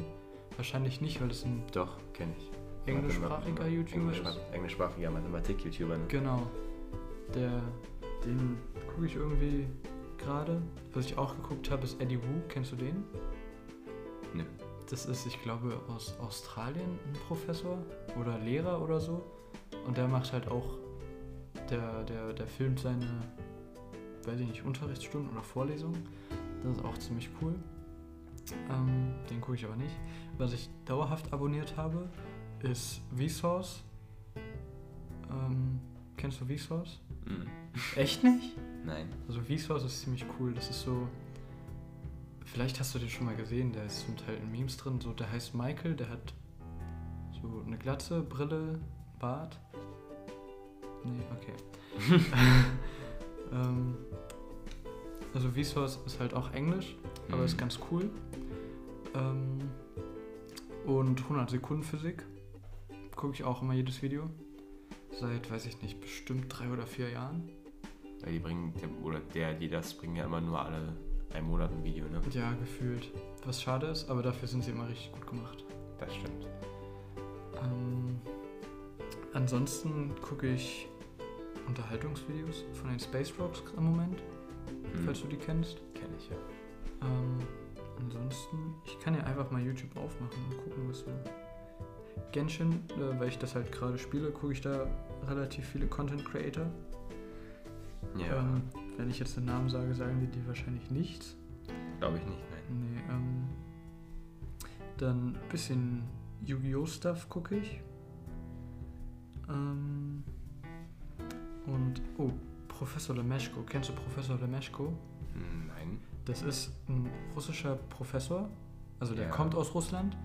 Wahrscheinlich nicht, weil es ein Doch, kenne ich. Englischsprachiger YouTuber Englisch, ist. englischsprachiger Mathematik-YouTuber. ne? Genau. Der, den gucke ich irgendwie gerade. Was ich auch geguckt habe, ist Eddie Wu. Kennst du den? Nö. Das ist, ich glaube, aus Australien ein Professor oder Lehrer oder so. Und der macht halt auch, der, der, der filmt seine, weiß ich nicht, Unterrichtsstunden oder Vorlesungen. Das ist auch ziemlich cool. Ähm, den gucke ich aber nicht. Was ich dauerhaft abonniert habe, ist Vsauce. Ähm, kennst du Vsauce? Hm. Echt nicht? Nein. Also Vsauce ist ziemlich cool. Das ist so. Vielleicht hast du den schon mal gesehen, der ist zum Teil in Memes drin. So, der heißt Michael, der hat so eine Glatze, Brille, Bart. Nee, okay. ähm, also Vsauce ist halt auch Englisch, aber Mhm. ist ganz cool. Ähm, und 100 Sekunden Physik gucke ich auch immer jedes Video. Seit, weiß ich nicht, bestimmt drei oder vier Jahren. Weil die bringen, der- oder der, die das bringen ja immer nur alle einen Monat ein Video, ne? Ja, gefühlt. Was schade ist, aber dafür sind sie immer richtig gut gemacht. Das stimmt. Ähm, ansonsten gucke ich Unterhaltungsvideos von den Space Rocks im Moment, Hm. falls du die kennst. Kenn ich ja. Ähm, ansonsten, ich kann ja einfach mal YouTube aufmachen und gucken, was so. Genshin, äh, weil ich das halt gerade spiele, gucke ich da relativ viele Content Creator. Ja, Ähm, wenn ich jetzt den Namen sage, sagen die die wahrscheinlich nichts. glaube ich nicht, nein. Nee, ähm. Dann ein bisschen Yu-Gi-Oh! Stuff gucke ich. Ähm, und, oh, Professor Lemeshko. Kennst du Professor Lemeshko? Hm, Nein. Das ist ein russischer Professor, also der Ja. kommt aus Russland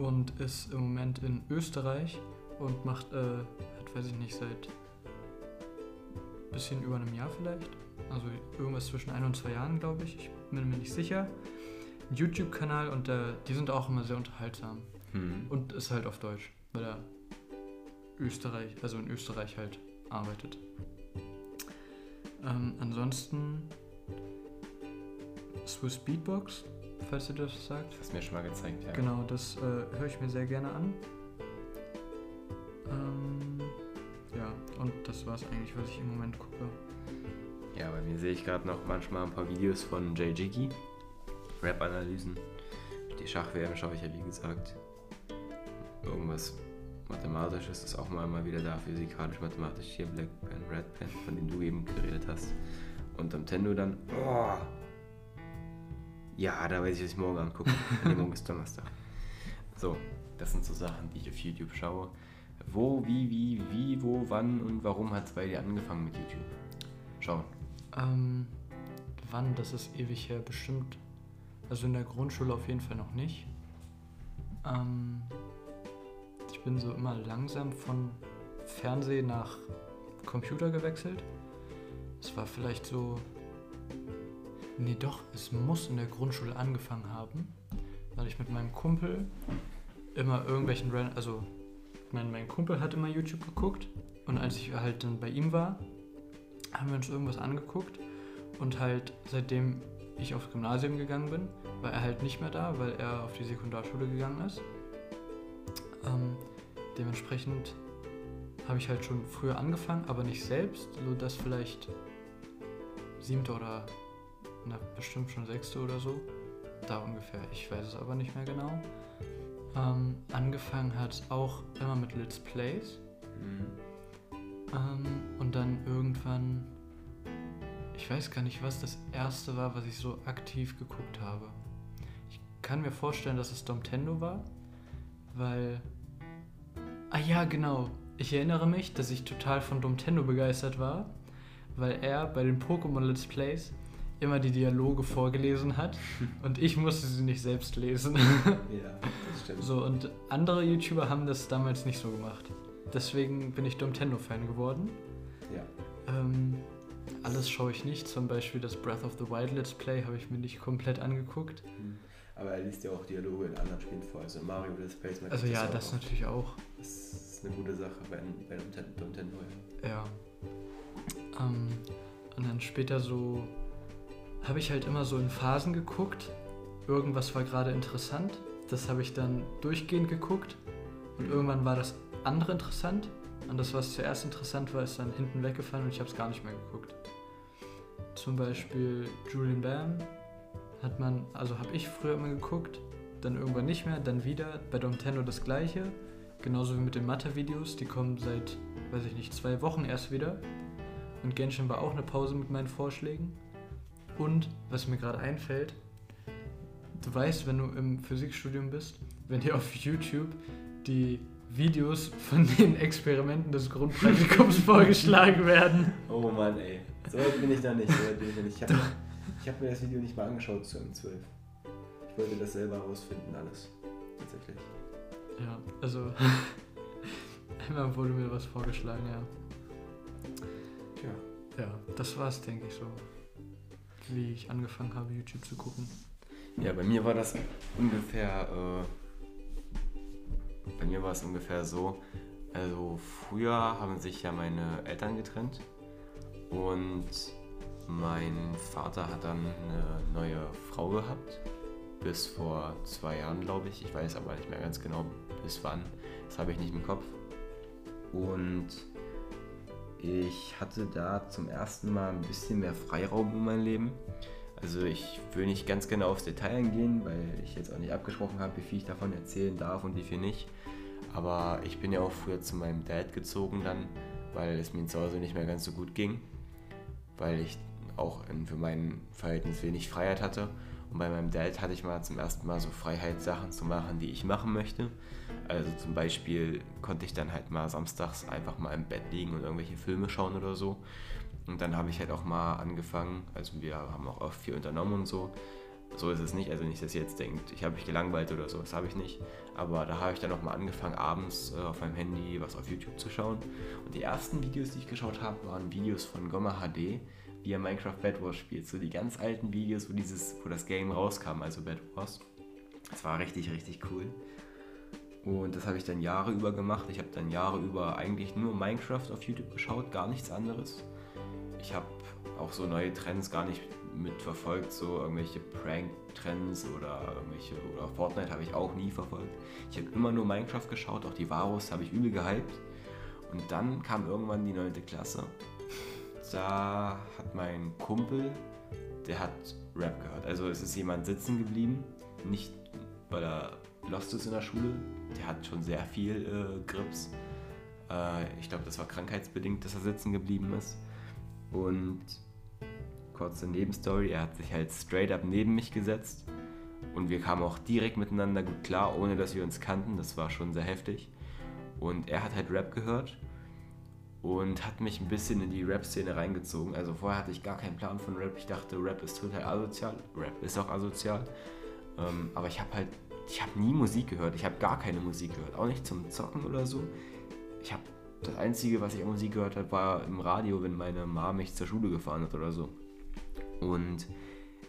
und ist im Moment in Österreich und macht, äh, hat, weiß ich nicht, seit bisschen über einem Jahr vielleicht, also irgendwas zwischen ein und zwei Jahren, glaube ich, ich bin mir nicht sicher, einen YouTube-Kanal und äh, die sind auch immer sehr unterhaltsam. Hm. und ist halt auf Deutsch, weil er Österreich, also in Österreich halt arbeitet. Ähm, ansonsten Swiss Beatbox, falls ihr das sagt. Das hast du mir schon mal gezeigt, ja. Genau, das äh, höre ich mir sehr gerne an. Ähm, ja, und das war es eigentlich, was ich im Moment gucke. Ja, bei mir sehe ich gerade noch manchmal ein paar Videos von Jay Jiggy. Rap-Analysen. Die Schach-WM schaue ich ja, wie gesagt. Irgendwas Mathematisches ist auch mal, mal wieder da. Physikalisch-mathematisch. Hier Black Pen, Red Pen, von dem du eben geredet hast. Und Nintendo dann. Oh. Ja, da weiß ich, was ich morgen angucke. nee, morgen ist Donnerstag. So, das sind so Sachen, die ich auf YouTube schaue. Wo, wie, wie, wie, wo, wann und warum hat es bei dir angefangen mit YouTube? Schauen. Ähm, wann, das ist ewig her, bestimmt. Also in der Grundschule auf jeden Fall noch nicht. Ähm, ich bin so immer langsam von Fernsehen nach Computer gewechselt. Es war vielleicht so. Nee, doch, es muss in der Grundschule angefangen haben, weil ich mit meinem Kumpel immer irgendwelchen. Ran also, mein, mein Kumpel hat immer YouTube geguckt und als ich halt dann bei ihm war, haben wir uns irgendwas angeguckt und halt seitdem ich aufs Gymnasium gegangen bin, war er halt nicht mehr da, weil er auf die Sekundarschule gegangen ist. Ähm, dementsprechend habe ich halt schon früher angefangen, aber nicht selbst, so dass vielleicht siebte oder na, bestimmt schon sechste oder so. Da ungefähr, ich weiß es aber nicht mehr genau. Ähm, angefangen hat auch immer mit Let's Plays. Ähm, und dann irgendwann, ich weiß gar nicht, was das erste war, was ich so aktiv geguckt habe. Ich kann mir vorstellen, dass es Domtendo war, weil. Ah ja, genau. Ich erinnere mich, dass ich total von Domtendo begeistert war, weil er bei den Pokémon Let's Plays immer die Dialoge vorgelesen hat und ich musste sie nicht selbst lesen. Ja, das stimmt. So, und andere YouTuber haben das damals nicht so gemacht. Deswegen bin ich Domtendo-Fan geworden. Ja. Ähm, alles schaue ich nicht, zum Beispiel das Breath of the Wild Let's Play habe ich mir nicht komplett angeguckt. Aber er liest ja auch Dialoge in anderen Spielen vor, also Mario Let's Plays. Also ja, auch das oft. natürlich auch. Das ist eine gute Sache bei, bei. Nintendo ja. Ja. Ähm, und dann später so habe ich halt immer so in Phasen geguckt. Irgendwas war gerade interessant. Das habe ich dann durchgehend geguckt. Und irgendwann war das andere interessant. Und das, was zuerst interessant war, ist dann hinten weggefallen und ich habe es gar nicht mehr geguckt. Zum Beispiel Julian Bam hat man, also habe ich früher immer geguckt, dann irgendwann nicht mehr, dann wieder. Bei Domtendo das gleiche. Genauso wie mit den Mathe-Videos, die kommen seit, weiß ich nicht, zwei Wochen erst wieder. Und Genshin war auch eine Pause mit meinen Vorschlägen. Und, was mir gerade einfällt, du weißt, wenn du im Physikstudium bist, wenn dir auf YouTube die Videos von den Experimenten des Grundpraktikums vorgeschlagen werden. Oh Mann, ey. So weit bin ich da nicht. So weit bin ich da nicht. Ich habe hab mir das Video nicht mal angeschaut zu M12. Ich wollte das selber herausfinden, alles. Tatsächlich. Ja, also einmal wurde mir was vorgeschlagen, ja. Tja. Ja, das war's, denke ich so. Wie ich angefangen habe, YouTube zu gucken. Ja, bei mir war das ungefähr. Äh, bei mir war es ungefähr so. Also früher haben sich ja meine Eltern getrennt und mein Vater hat dann eine neue Frau gehabt. Bis vor zwei Jahren, glaube ich. Ich weiß aber nicht mehr ganz genau, bis wann. Das habe ich nicht im Kopf. Und ich hatte da zum ersten Mal ein bisschen mehr Freiraum in meinem Leben. Also ich will nicht ganz genau aufs Detail eingehen, weil ich jetzt auch nicht abgesprochen habe, wie viel ich davon erzählen darf und wie viel nicht. Aber ich bin ja auch früher zu meinem Dad gezogen dann, weil es mir zu Hause nicht mehr ganz so gut ging. Weil ich auch für mein Verhältnis wenig Freiheit hatte. Und bei meinem Dad hatte ich mal zum ersten Mal so Freiheitssachen zu machen, die ich machen möchte. Also zum Beispiel konnte ich dann halt mal samstags einfach mal im Bett liegen und irgendwelche Filme schauen oder so. Und dann habe ich halt auch mal angefangen, also wir haben auch oft viel unternommen und so. So ist es nicht, also nicht, dass ihr jetzt denkt, ich habe mich gelangweilt oder so, das habe ich nicht. Aber da habe ich dann auch mal angefangen, abends äh, auf meinem Handy was auf YouTube zu schauen. Und die ersten Videos, die ich geschaut habe, waren Videos von Gomma HD, wie er Minecraft Bad Wars spielt. So die ganz alten Videos, wo, dieses, wo das Game rauskam, also Bad Wars. Das war richtig, richtig cool. Und das habe ich dann Jahre über gemacht. Ich habe dann Jahre über eigentlich nur Minecraft auf YouTube geschaut, gar nichts anderes. Ich habe auch so neue Trends gar nicht mitverfolgt, so irgendwelche Prank-Trends oder irgendwelche oder Fortnite habe ich auch nie verfolgt. Ich habe immer nur Minecraft geschaut, auch die Varus habe ich übel gehypt. Und dann kam irgendwann die 9. Klasse da hat mein Kumpel, der hat Rap gehört. Also es ist jemand sitzen geblieben, nicht weil er lost ist in der Schule, der hat schon sehr viel äh, Grips. Äh, ich glaube, das war krankheitsbedingt, dass er sitzen geblieben ist. Und kurze Nebenstory, er hat sich halt straight up neben mich gesetzt und wir kamen auch direkt miteinander gut klar, ohne dass wir uns kannten. Das war schon sehr heftig. Und er hat halt Rap gehört und hat mich ein bisschen in die Rap-Szene reingezogen. Also vorher hatte ich gar keinen Plan von Rap. Ich dachte, Rap ist total asozial. Rap ist auch asozial. Ähm, aber ich habe halt, ich habe nie Musik gehört. Ich habe gar keine Musik gehört. Auch nicht zum Zocken oder so. Ich habe, das Einzige, was ich an Musik gehört habe, war im Radio, wenn meine Mama mich zur Schule gefahren hat oder so. Und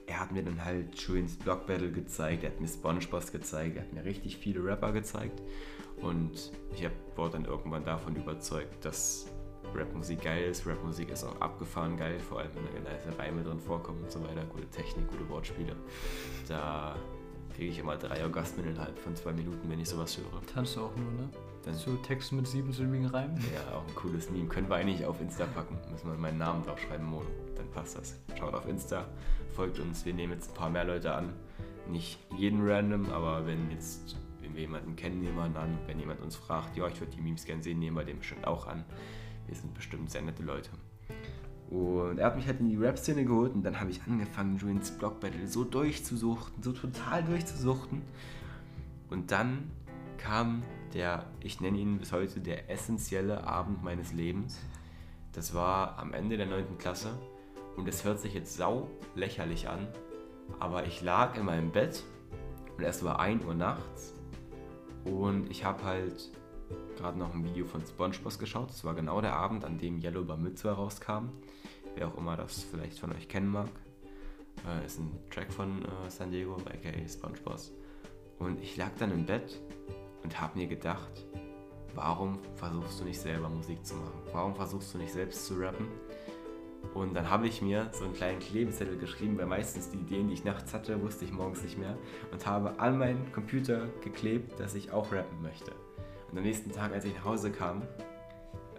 er hat mir dann halt Schuins Block Battle gezeigt, er hat mir Spongebob gezeigt, er hat mir richtig viele Rapper gezeigt. Und ich wurde dann irgendwann davon überzeugt, dass Rapmusik geil ist. Rapmusik ist auch abgefahren geil, vor allem wenn da nice Reime drin vorkommen und so weiter. Gute Technik, gute Wortspiele. Da kriege ich immer drei Orgasmen innerhalb von zwei Minuten, wenn ich sowas höre. Tanzt du auch nur, ne? Dann so Text mit siebensilbigen Reimen? Ja, auch ein cooles Meme. Können wir eigentlich auf Insta packen. Müssen wir meinen Namen draufschreiben, Mono. Dann passt das. Schaut auf Insta, folgt uns. Wir nehmen jetzt ein paar mehr Leute an. Nicht jeden random, aber wenn jetzt wenn wir jemanden kennen, nehmen wir an. Wenn jemand uns fragt, ja, ich würde die Memes gerne sehen, nehmen wir den bestimmt auch an. Wir sind bestimmt sehr nette Leute. Und er hat mich halt in die Rap-Szene geholt und dann habe ich angefangen, Julians Block Battle so durchzusuchten, so total durchzusuchten. Und dann kam der, ich nenne ihn bis heute, der essentielle Abend meines Lebens. Das war am Ende der 9. Klasse und es hört sich jetzt sau lächerlich an, aber ich lag in meinem Bett und es war 1 Uhr nachts und ich habe halt gerade noch ein Video von SpongeBob geschaut. Das war genau der Abend, an dem Yellow Bar Mitzvah rauskam. Wer auch immer das vielleicht von euch kennen mag. Äh, ist ein Track von äh, San Diego, aka SpongeBob. Und ich lag dann im Bett und habe mir gedacht, warum versuchst du nicht selber Musik zu machen? Warum versuchst du nicht selbst zu rappen? Und dann habe ich mir so einen kleinen Klebezettel geschrieben, weil meistens die Ideen, die ich nachts hatte, wusste ich morgens nicht mehr. Und habe an meinen Computer geklebt, dass ich auch rappen möchte. Und am nächsten Tag, als ich nach Hause kam,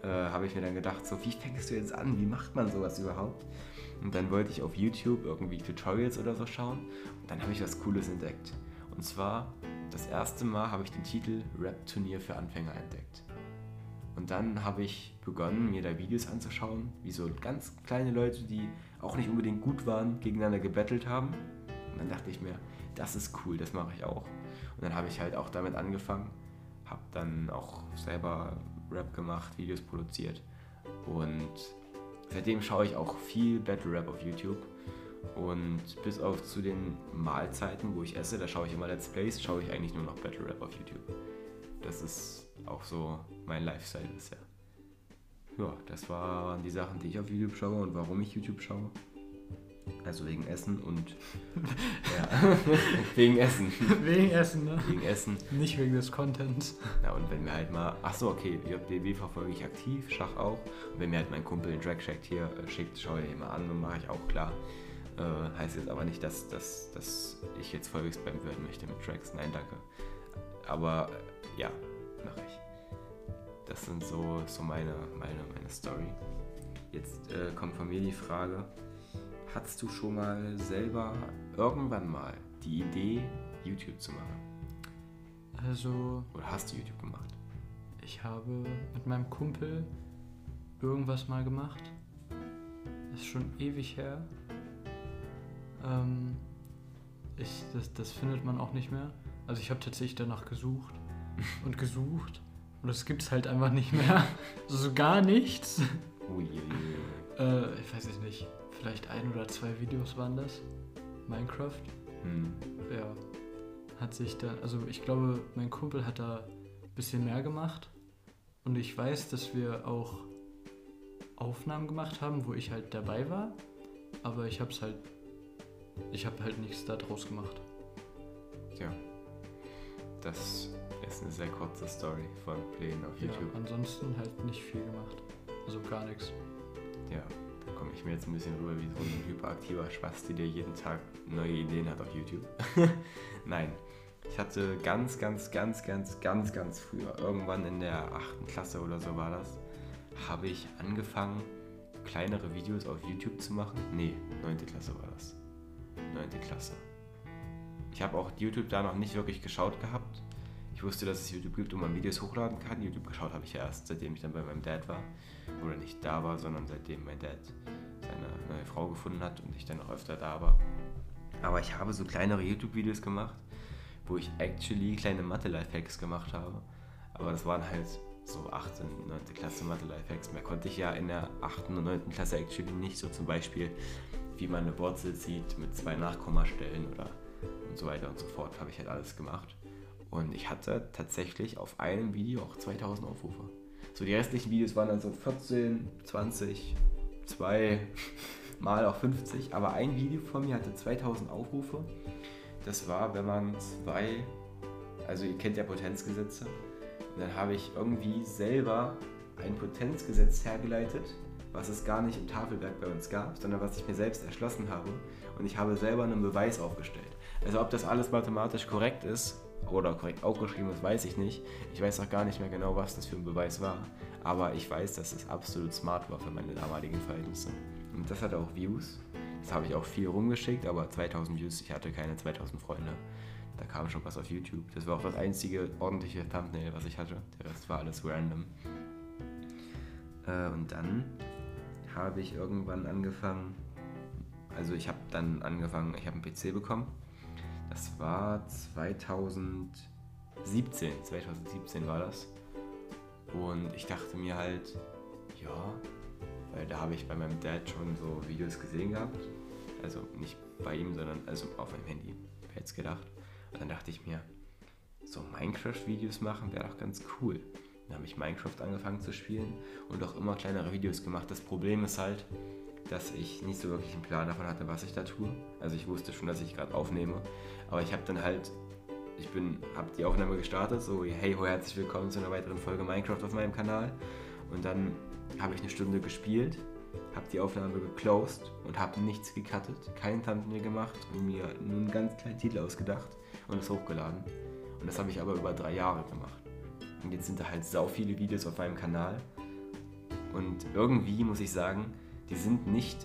äh, habe ich mir dann gedacht, so, wie fängst du jetzt an? Wie macht man sowas überhaupt? Und dann wollte ich auf YouTube irgendwie Tutorials oder so schauen. Und dann habe ich was Cooles entdeckt. Und zwar, das erste Mal habe ich den Titel Rap-Turnier für Anfänger entdeckt. Und dann habe ich begonnen, mir da Videos anzuschauen, wie so ganz kleine Leute, die auch nicht unbedingt gut waren, gegeneinander gebettelt haben. Und dann dachte ich mir, das ist cool, das mache ich auch. Und dann habe ich halt auch damit angefangen, habe dann auch selber Rap gemacht, Videos produziert und seitdem schaue ich auch viel Battle Rap auf YouTube und bis auf zu den Mahlzeiten, wo ich esse, da schaue ich immer Let's Plays, schaue ich eigentlich nur noch Battle Rap auf YouTube. Das ist auch so mein Lifestyle bisher. Ja, das waren die Sachen, die ich auf YouTube schaue und warum ich YouTube schaue. Also wegen Essen und. ja. wegen Essen. Wegen Essen, ne? Wegen Essen. Nicht wegen des Contents. Ja, und wenn wir halt mal. Achso, okay, JBW verfolge ich aktiv, Schach auch. Und wenn mir halt mein Kumpel den Drag Shack hier äh, schickt, schaue ich immer an und mache ich auch klar. Äh, heißt jetzt aber nicht, dass, dass, dass ich jetzt vollgespammt werden möchte mit Tracks. Nein, danke. Aber ja, mache ich. Das sind so, so meine, meine, meine Story. Jetzt äh, kommt von mir die Frage, Hattest du schon mal selber irgendwann mal die Idee, YouTube zu machen? Also. Oder hast du YouTube gemacht? Ich habe mit meinem Kumpel irgendwas mal gemacht. Das ist schon ewig her. Ähm, ich, das, das findet man auch nicht mehr. Also ich habe tatsächlich danach gesucht und gesucht und das gibt es halt einfach nicht mehr. Also so gar nichts. Ui, ui, ui. Äh, ich weiß es nicht. Vielleicht ein oder zwei Videos waren das. Minecraft. Hm. Ja. Hat sich da, also ich glaube, mein Kumpel hat da ein bisschen mehr gemacht. Und ich weiß, dass wir auch Aufnahmen gemacht haben, wo ich halt dabei war. Aber ich hab's halt. Ich habe halt nichts da draus gemacht. Tja. Das ist eine sehr kurze Story von Plänen auf YouTube. Ja, ansonsten halt nicht viel gemacht. Also gar nichts. Ja, komme ich mir jetzt ein bisschen rüber wie so ein hyperaktiver Spasti, der jeden Tag neue Ideen hat auf YouTube. Nein, ich hatte ganz, ganz, ganz, ganz, ganz, ganz früher, irgendwann in der 8. Klasse oder so war das, habe ich angefangen, kleinere Videos auf YouTube zu machen. Nee, 9. Klasse war das. 9. Klasse. Ich habe auch YouTube da noch nicht wirklich geschaut gehabt. Ich wusste, dass es YouTube gibt, wo man Videos hochladen kann. YouTube geschaut habe ich erst, seitdem ich dann bei meinem Dad war. Oder nicht da war, sondern seitdem mein Dad seine neue Frau gefunden hat und ich dann auch öfter da war. Aber ich habe so kleinere YouTube-Videos gemacht, wo ich actually kleine Mathe-Lifehacks gemacht habe. Aber das waren halt so 8. und 9. Klasse Mathe-Lifehacks. Mehr konnte ich ja in der 8. und 9. Klasse actually nicht. So zum Beispiel, wie man eine Wurzel zieht mit zwei Nachkommastellen oder und so weiter und so fort. Habe ich halt alles gemacht. Und ich hatte tatsächlich auf einem Video auch 2000 Aufrufe. So die restlichen Videos waren dann so 14, 20, 2, mal auch 50. Aber ein Video von mir hatte 2000 Aufrufe. Das war, wenn man zwei, also ihr kennt ja Potenzgesetze. Und dann habe ich irgendwie selber ein Potenzgesetz hergeleitet, was es gar nicht im Tafelberg bei uns gab, sondern was ich mir selbst erschlossen habe. Und ich habe selber einen Beweis aufgestellt. Also ob das alles mathematisch korrekt ist oder korrekt aufgeschrieben ist, weiß ich nicht. Ich weiß auch gar nicht mehr genau, was das für ein Beweis war. Aber ich weiß, dass es absolut smart war für meine damaligen Verhältnisse. Und das hatte auch Views. Das habe ich auch viel rumgeschickt, aber 2000 Views, ich hatte keine 2000 Freunde. Da kam schon was auf YouTube. Das war auch das einzige ordentliche Thumbnail, was ich hatte. Der Rest war alles random. Äh, und dann habe ich irgendwann angefangen, also ich habe dann angefangen, ich habe einen PC bekommen. Das war 2017, 2017 war das. Und ich dachte mir halt, ja, weil da habe ich bei meinem Dad schon so Videos gesehen gehabt. Also nicht bei ihm, sondern also auf meinem Handy, wer jetzt gedacht. Und dann dachte ich mir, so Minecraft-Videos machen wäre doch ganz cool. Dann habe ich Minecraft angefangen zu spielen und auch immer kleinere Videos gemacht. Das Problem ist halt, dass ich nicht so wirklich einen Plan davon hatte, was ich da tue. Also ich wusste schon, dass ich gerade aufnehme, aber ich habe dann halt, ich bin, habe die Aufnahme gestartet, so hey ho, herzlich willkommen zu einer weiteren Folge Minecraft auf meinem Kanal. Und dann habe ich eine Stunde gespielt, habe die Aufnahme geclosed und habe nichts gecuttet, keinen Thumbnail gemacht und mir nur einen ganz kleinen Titel ausgedacht und es hochgeladen. Und das habe ich aber über drei Jahre gemacht. Und jetzt sind da halt sau viele Videos auf meinem Kanal. Und irgendwie muss ich sagen, die sind nicht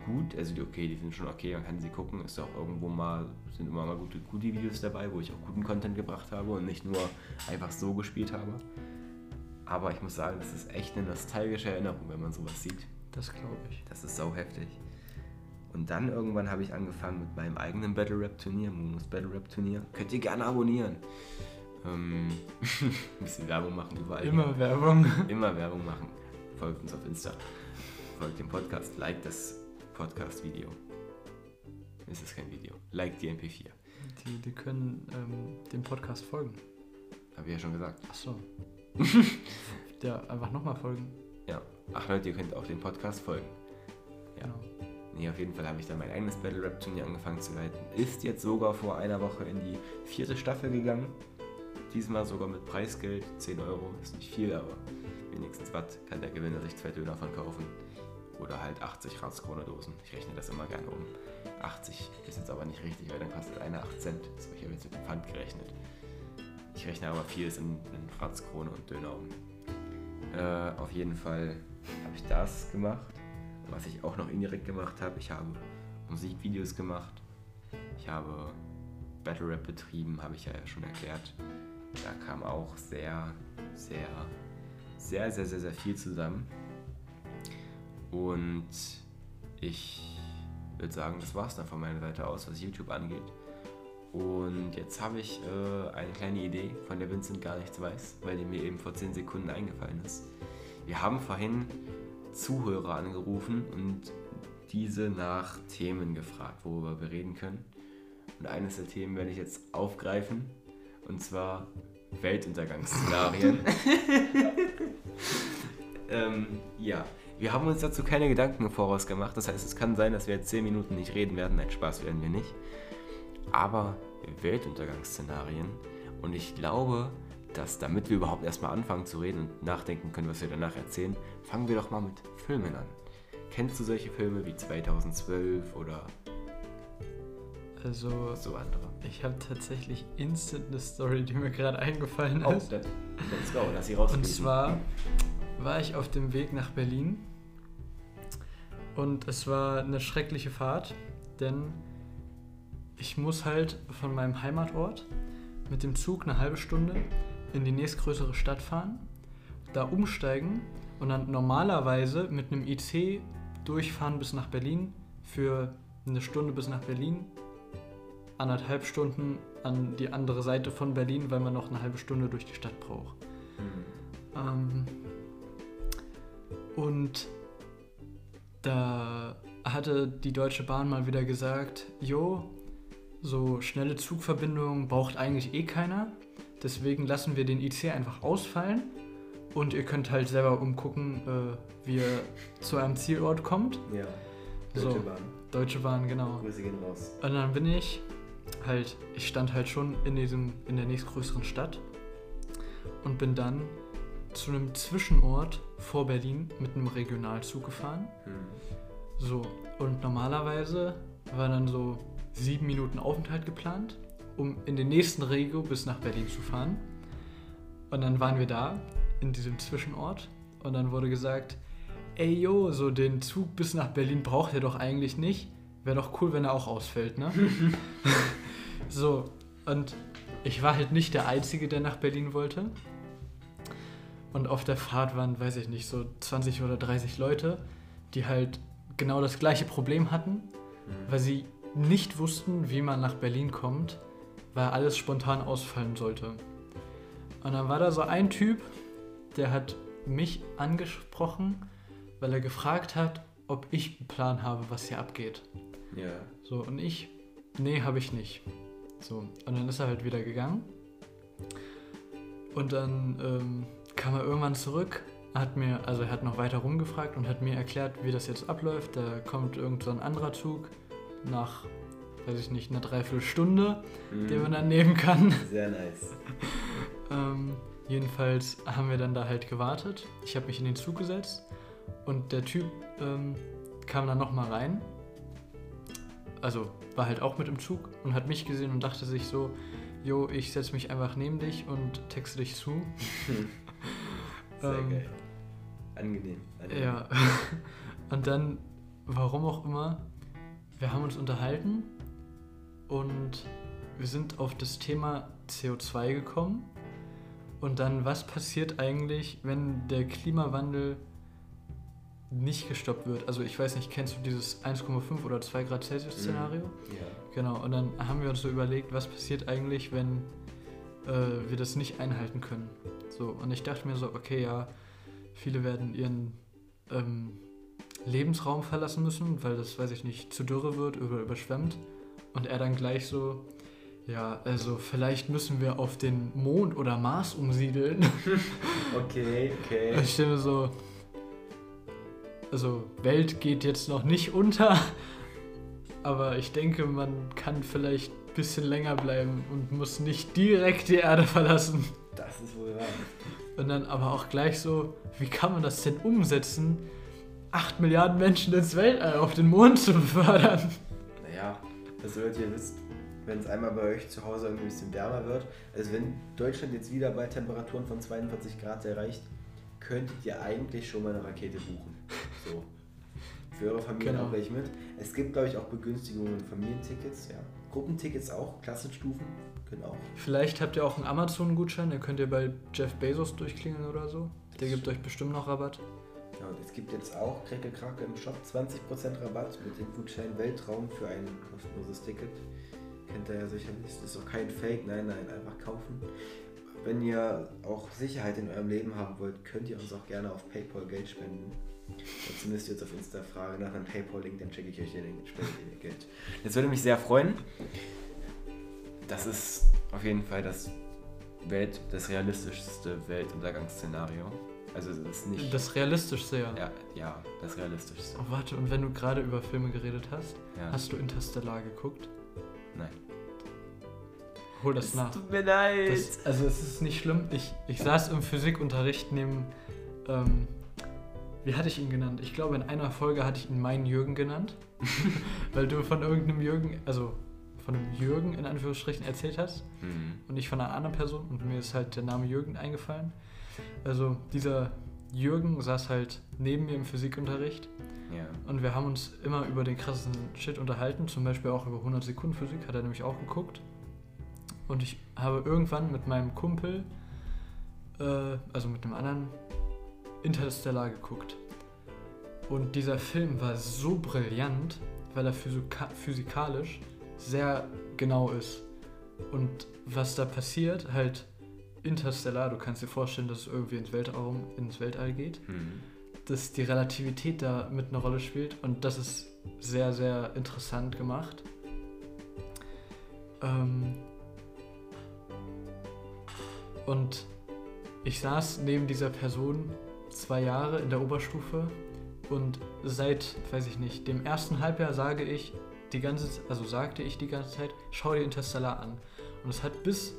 gut, also die okay, die sind schon okay, man kann sie gucken, ist auch irgendwo mal, sind immer mal gute, gute Videos dabei, wo ich auch guten Content gebracht habe und nicht nur einfach so gespielt habe. Aber ich muss sagen, das ist echt eine nostalgische Erinnerung, wenn man sowas sieht. Das glaube ich. Das ist sau heftig. Und dann irgendwann habe ich angefangen mit meinem eigenen Battle Rap Turnier, Monos Battle Rap Turnier. Könnt ihr gerne abonnieren. Ähm, ein bisschen Werbung machen überall. Immer Werbung. Immer Werbung machen. Folgt uns auf Insta. Folgt dem Podcast. Like das Podcast-Video. Es ist kein Video. Like die MP4. Die, die können ähm, dem Podcast folgen. Habe ich ja schon gesagt. Ach so. ja, einfach nochmal folgen. Ja. Ach Leute, ihr könnt auch dem Podcast folgen. Ja. Genau. Nee, auf jeden Fall habe ich dann mein eigenes Battle Rap Turnier angefangen zu leiten. Ist jetzt sogar vor einer Woche in die vierte Staffel gegangen. Diesmal sogar mit Preisgeld, 10 Euro, ist nicht viel, aber wenigstens was kann der Gewinner sich zwei Döner von kaufen. Oder halt 80 Ratskrone-Dosen. Ich rechne das immer gerne um. 80 ist jetzt aber nicht richtig, weil dann kostet eine 8 Cent. So, ich habe jetzt mit dem Pfand gerechnet. Ich rechne aber vieles in, in Ratskrone und Döner um. Äh, auf jeden Fall habe ich das gemacht. Was ich auch noch indirekt gemacht habe, ich habe Musikvideos gemacht. Ich habe Battle Rap betrieben, habe ich ja schon erklärt. Da kam auch sehr, sehr, sehr, sehr, sehr, sehr viel zusammen. Und ich würde sagen, das war es dann von meiner Seite aus, was YouTube angeht. Und jetzt habe ich äh, eine kleine Idee, von der Vincent gar nichts weiß, weil die mir eben vor 10 Sekunden eingefallen ist. Wir haben vorhin Zuhörer angerufen und diese nach Themen gefragt, worüber wir reden können. Und eines der Themen werde ich jetzt aufgreifen, und zwar Weltuntergangsszenarien. ähm, ja, wir haben uns dazu keine Gedanken im Voraus gemacht. Das heißt, es kann sein, dass wir jetzt 10 Minuten nicht reden werden. Nein, Spaß werden wir nicht. Aber Weltuntergangsszenarien. Und ich glaube, dass damit wir überhaupt erstmal anfangen zu reden und nachdenken können, was wir danach erzählen, fangen wir doch mal mit Filmen an. Kennst du solche Filme wie 2012 oder Also, so andere? ich habe tatsächlich instant eine Story, die mir gerade eingefallen Oh, ist. that, let's go, lass sie raus. Und zwar war ich auf dem Weg nach Berlin und es war eine schreckliche Fahrt, denn ich muss halt von meinem Heimatort mit dem Zug eine halbe Stunde in die nächstgrößere Stadt fahren, da umsteigen und dann normalerweise mit einem IC durchfahren bis nach Berlin für eine Stunde bis nach Berlin, anderthalb Stunden an die andere Seite von Berlin, weil man noch eine halbe Stunde durch die Stadt braucht. Mhm. Ähm, und da hatte die Deutsche Bahn mal wieder gesagt, jo, so schnelle Zugverbindungen braucht eigentlich eh keiner. Deswegen lassen wir den IC einfach ausfallen und ihr könnt halt selber umgucken, äh, wie ihr zu eurem Zielort kommt. Ja, So. Deutsche Bahn. Deutsche Bahn, genau. Grüße gehen raus. Und dann bin ich halt, ich stand halt schon in diesem, in der nächstgrößeren Stadt und bin dann zu einem Zwischenort vor Berlin mit einem Regionalzug gefahren. Mhm. So, und normalerweise war dann so sieben Minuten Aufenthalt geplant, um in den nächsten Regio bis nach Berlin zu fahren. Und dann waren wir da, in diesem Zwischenort, und dann wurde gesagt, ey yo, so den Zug bis nach Berlin braucht ihr doch eigentlich nicht. Wäre doch cool, wenn er auch ausfällt, ne? so, und ich war halt nicht der Einzige, der nach Berlin wollte. Und auf der Fahrt waren, weiß ich nicht, so 20 oder 30 Leute, die halt genau das gleiche Problem hatten, weil sie nicht wussten, wie man nach Berlin kommt, weil alles spontan ausfallen sollte. Und dann war da so ein Typ, der hat mich angesprochen, weil er gefragt hat, ob ich einen Plan habe, was hier abgeht. Ja. So, und ich, nee, habe ich nicht. So, und dann ist er halt wieder gegangen. Und dann ähm, kam er irgendwann zurück, hat mir, also er hat noch weiter rumgefragt und hat mir erklärt, wie das jetzt abläuft. Da kommt irgend so ein anderer Zug nach, weiß ich nicht, einer Dreiviertelstunde, Mhm. den man dann nehmen kann. Sehr nice. Ähm, jedenfalls haben wir dann da halt gewartet. Ich habe mich in den Zug gesetzt und der Typ ähm, kam dann nochmal rein. Also war halt auch mit im Zug und hat mich gesehen und dachte sich so, jo, ich setze mich einfach neben dich und texte dich zu. Sehr Ähm, geil. Angenehm. angenehm. Ja. Und dann, warum auch immer, wir haben uns unterhalten und wir sind auf das Thema CO2 gekommen. Und dann, was passiert eigentlich, wenn der Klimawandel nicht gestoppt wird? Also ich weiß nicht, kennst du dieses 1,5 oder 2 Grad Celsius Szenario? Ja. Genau, und dann haben wir uns so überlegt, was passiert eigentlich, wenn äh, wir das nicht einhalten können. So, und ich dachte mir so, okay, ja, viele werden ihren ähm, Lebensraum verlassen müssen, weil das, weiß ich nicht, zu dürre wird oder überschwemmt. Und er dann gleich so, ja, also vielleicht müssen wir auf den Mond oder Mars umsiedeln. Okay, okay. Ich stimme so, also Welt geht jetzt noch nicht unter, aber ich denke, man kann vielleicht bisschen länger bleiben und muss nicht direkt die Erde verlassen. Das ist wohl wahr. Und dann aber auch gleich so, wie kann man das denn umsetzen, 8 Milliarden Menschen ins Weltall auf den Mond zu befördern? Naja, also Leute, ihr wisst, wenn es einmal bei euch zu Hause irgendwie ein bisschen wärmer wird, also wenn Deutschland jetzt wieder bei Temperaturen von 42 Grad erreicht, könntet ihr eigentlich schon mal eine Rakete buchen. So. Für eure Familie Genau. auch gleich mit. Es gibt, glaube ich, auch Begünstigungen und Familientickets, ja. Gruppentickets auch, Klassenstufen, können auch. Vielleicht habt ihr auch einen Amazon-Gutschein, den könnt ihr bei Jeff Bezos durchklingeln oder so. Der gibt euch bestimmt noch Rabatt. Ja, und es gibt jetzt auch Krake im Shop 20% Rabatt mit dem Gutschein Weltraum für ein kostenloses Ticket. kennt ihr ja sicherlich. Das ist auch kein Fake, nein, nein, einfach kaufen. Wenn ihr auch Sicherheit in eurem Leben haben wollt, könnt ihr uns auch gerne auf PayPal Geld spenden. Dazu müsst ihr jetzt auf Insta fragen nach einem PayPal-Link, dann checke ich euch den Link, spendet ihr Geld. Das würde mich sehr freuen. Das ist auf jeden Fall das Welt, das realistischste Weltuntergangsszenario. Also es ist nicht. Das realistischste, ja. Ja, ja, das realistischste. Oh, warte, und wenn du gerade über Filme geredet hast, Ja. hast du Interstellar geguckt? Nein. Hol das nach. tut mir leid. Das, also es ist nicht schlimm. Ich, ich saß im Physikunterricht neben, ähm, wie hatte ich ihn genannt? Ich glaube, in einer Folge hatte ich ihn meinen Jürgen genannt, weil du von irgendeinem Jürgen, also von einem Jürgen in Anführungsstrichen erzählt hast Hm. und nicht von einer anderen Person und mir ist halt der Name Jürgen eingefallen. Also dieser Jürgen saß halt neben mir im Physikunterricht Ja. und wir haben uns immer über den krassesten Shit unterhalten, zum Beispiel auch über 100 Sekunden Physik, hat er nämlich auch geguckt. Und ich habe irgendwann mit meinem Kumpel, äh, also mit einem anderen, Interstellar geguckt. Und dieser Film war so brillant, weil er physika physikalisch sehr genau ist. Und was da passiert, halt Interstellar, du kannst dir vorstellen, dass es irgendwie ins Weltraum, ins Weltall geht Hm. dass die Relativität da mit eine Rolle spielt und das ist sehr, sehr interessant gemacht. Ähm und ich saß neben dieser Person zwei Jahre in der Oberstufe und seit, weiß ich nicht, dem ersten Halbjahr sage ich die ganze, also sagte ich die ganze Zeit, schau dir Interstellar an. Und es hat bis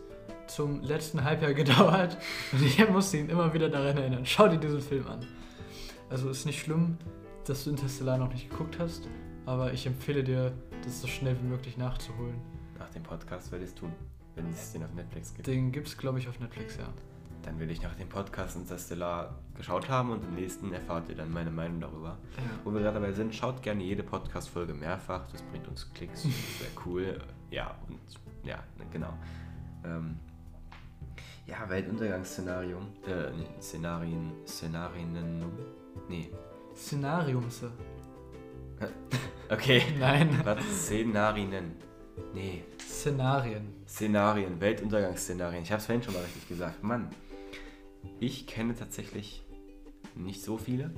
zum letzten Halbjahr gedauert und ich musste ihn immer wieder daran erinnern, schau dir diesen Film an. Also ist nicht schlimm, dass du Interstellar noch nicht geguckt hast, aber ich empfehle dir, das so schnell wie möglich nachzuholen. Nach dem Podcast werde ich es tun, wenn es den auf Netflix gibt. Den gibt's, glaube ich, auf Netflix, ja. Dann will ich nach dem Podcast Interstellar geschaut haben und im nächsten erfahrt ihr dann meine Meinung darüber. Wo wir gerade dabei sind, schaut gerne jede Podcast-Folge mehrfach. Das bringt uns Klicks. Das sehr cool. Ja, und ja, genau. Ähm, ja, Weltuntergangsszenario. Äh, nee, Szenarien. Szenarien. Nee. Szenariumse. Okay. Nein, Was? Szenarien. Nee. Szenarien. Szenarien, Weltuntergangsszenarien. Ich habe es vorhin schon mal richtig gesagt. Mann, ich kenne tatsächlich nicht so viele.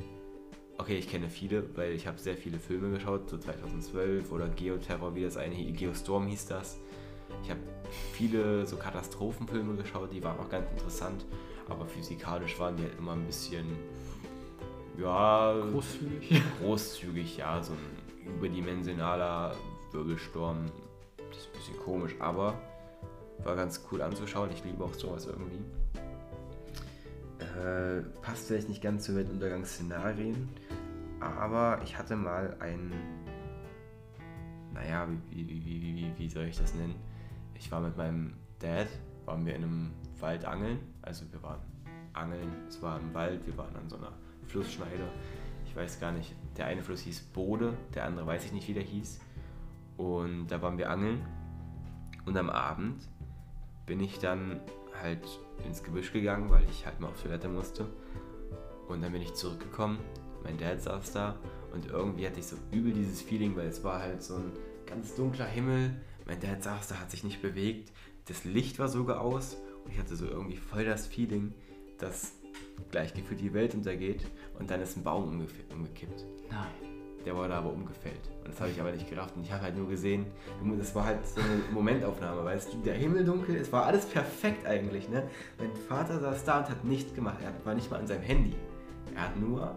Okay, ich kenne viele, weil ich habe sehr viele Filme geschaut, so 2012 oder Geoterror, wie das eine, Geostorm hieß das. Ich habe viele so Katastrophenfilme geschaut, die waren auch ganz interessant, aber physikalisch waren die halt immer ein bisschen, ja, Großzügig. großzügig, ja, so ein überdimensionaler Wirbelsturm. Das ist ein bisschen komisch, aber war ganz cool anzuschauen. Ich liebe auch sowas irgendwie. Äh, passt vielleicht nicht ganz zu Weltuntergangsszenarien, aber ich hatte mal ein. Naja, wie, wie, wie, wie, wie soll ich das nennen? Ich war mit meinem Dad, waren wir in einem Wald angeln. Also wir waren angeln, es war im Wald, wir waren an so einer Flussschneide. Ich weiß gar nicht, der eine Fluss hieß Bode, der andere weiß ich nicht, wie der hieß. Und da waren wir angeln. Und am Abend bin ich dann halt ins Gebüsch gegangen, weil ich halt mal auf Toilette musste. Und dann bin ich zurückgekommen. Mein Dad saß da und irgendwie hatte ich so übel dieses Feeling, weil es war halt so ein ganz dunkler Himmel. Mein Dad saß da, hat sich nicht bewegt. Das Licht war sogar aus und ich hatte so irgendwie voll das Feeling, dass gleich gefühlt die Welt untergeht und dann ist ein Baum umge- umgekippt. Nein. Der wurde aber umgefällt. Und das habe ich aber nicht gerafft. Und ich habe halt nur gesehen, das war halt so eine Momentaufnahme, weißt du, der Himmel dunkel, es war alles perfekt eigentlich, ne? Mein Vater saß da und hat nichts gemacht. Er war nicht mal an seinem Handy. Er hat nur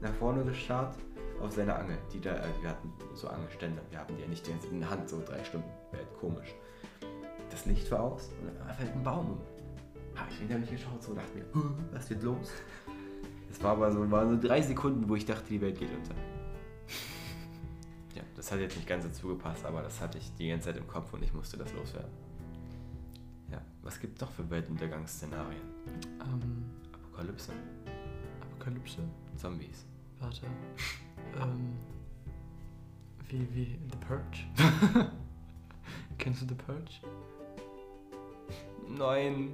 nach vorne gestarrt auf seine Angel. Die da, also wir hatten so Angelstände. Wir haben die ja nicht in der Hand, so drei Stunden. Wäre halt komisch. Das Licht war aus und dann war halt ein Baum um. Habe ich hinter mich geschaut, so dachte mir, "Huh, was wird los? Es war aber so, waren so drei Sekunden, wo ich dachte, die Welt geht unter. Das hat jetzt nicht ganz dazu gepasst, aber das hatte ich die ganze Zeit im Kopf und ich musste das loswerden. Ja, was gibt noch für Weltuntergangsszenarien? Ähm, Apokalypse, Apokalypse? Zombies. Warte. ähm, wie, wie The Purge? Kennst du The Purge? Nein.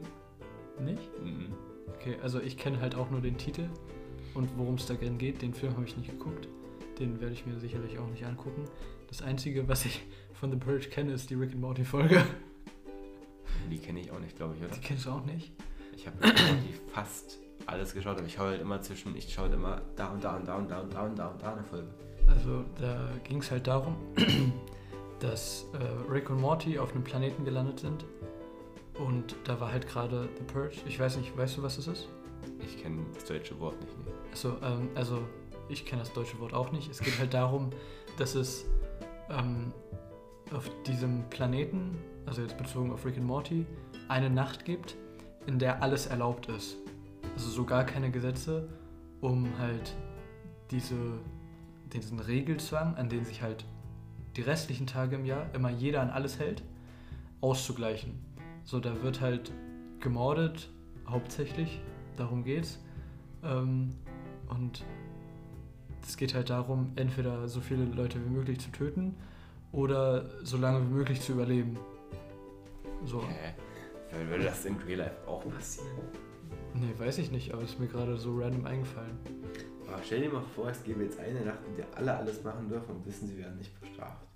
Nicht? Mhm. Okay, also ich kenne halt auch nur den Titel und worum es da drin geht. Den Film habe ich nicht geguckt. Den werde ich mir sicherlich auch nicht angucken. Das Einzige, was ich von The Purge kenne, ist die Rick and Morty Folge. Die kenne ich auch nicht, glaube ich, oder? Die kennst du auch nicht? Ich habe irgendwie fast alles geschaut, aber ich schaue halt immer zwischen, ich schaue halt immer da und da und da und da und da und da und da eine Folge. Also da ging es halt darum, dass äh, Rick und Morty auf einem Planeten gelandet sind. Und da war halt gerade The Purge. Ich weiß nicht, weißt du, was das ist? Ich kenne das deutsche Wort nicht. Nee. Also, ähm, also ich kenne das deutsche Wort auch nicht. Es geht halt darum, dass es ähm, auf diesem Planeten, also jetzt bezogen auf Rick und Morty, eine Nacht gibt, in der alles erlaubt ist. Also so gar keine Gesetze, um halt diese, diesen Regelzwang, an den sich halt die restlichen Tage im Jahr immer jeder an alles hält, auszugleichen. So, da wird halt gemordet, hauptsächlich, darum geht's. Ähm, und es geht halt darum, entweder so viele Leute wie möglich zu töten oder so lange wie möglich zu überleben. So. Hä? Weil würde das in Real Life auch passieren? Nee, weiß ich nicht, aber ist mir gerade so random eingefallen. Aber stell dir mal vor, es gäbe jetzt eine Nacht, in der alle alles machen dürfen und wissen, sie werden nicht bestraft.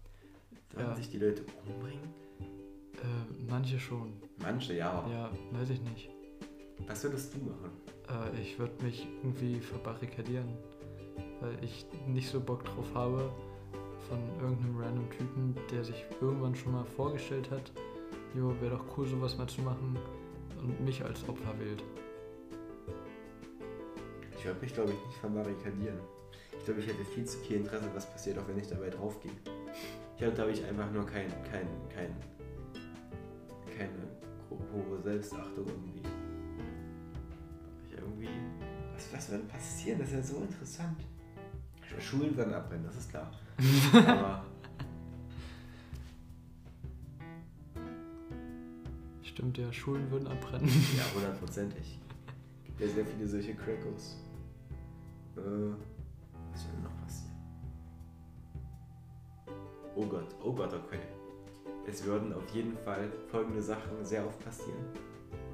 Dann Ja. sich die Leute umbringen? Äh, manche schon. Manche ja. Ja, weiß ich nicht. Was würdest du machen? Äh, ich würde mich irgendwie verbarrikadieren, weil ich nicht so Bock drauf habe, von irgendeinem random Typen, der sich irgendwann schon mal vorgestellt hat, jo, wäre doch cool, sowas mal zu machen und mich als Opfer wählt. Ich würde mich, glaube ich, nicht verbarrikadieren. Ich glaube, ich hätte viel zu viel Interesse, was passiert, auch wenn ich dabei draufgehe. Ich habe, glaube ich, einfach nur kein, kein, kein, keine hohe Selbstachtung irgendwie. Ich irgendwie. Was, was wird denn passieren? Das ist ja so interessant. Schulen werden abbrennen, das ist klar. Aber Stimmt, ja, Schulen würden abbrennen. ja, hundertprozentig. Gibt ja sehr viele solche Crackos. Äh, was soll denn noch passieren? Oh Gott, oh Gott, okay. Es würden auf jeden Fall folgende Sachen sehr oft passieren.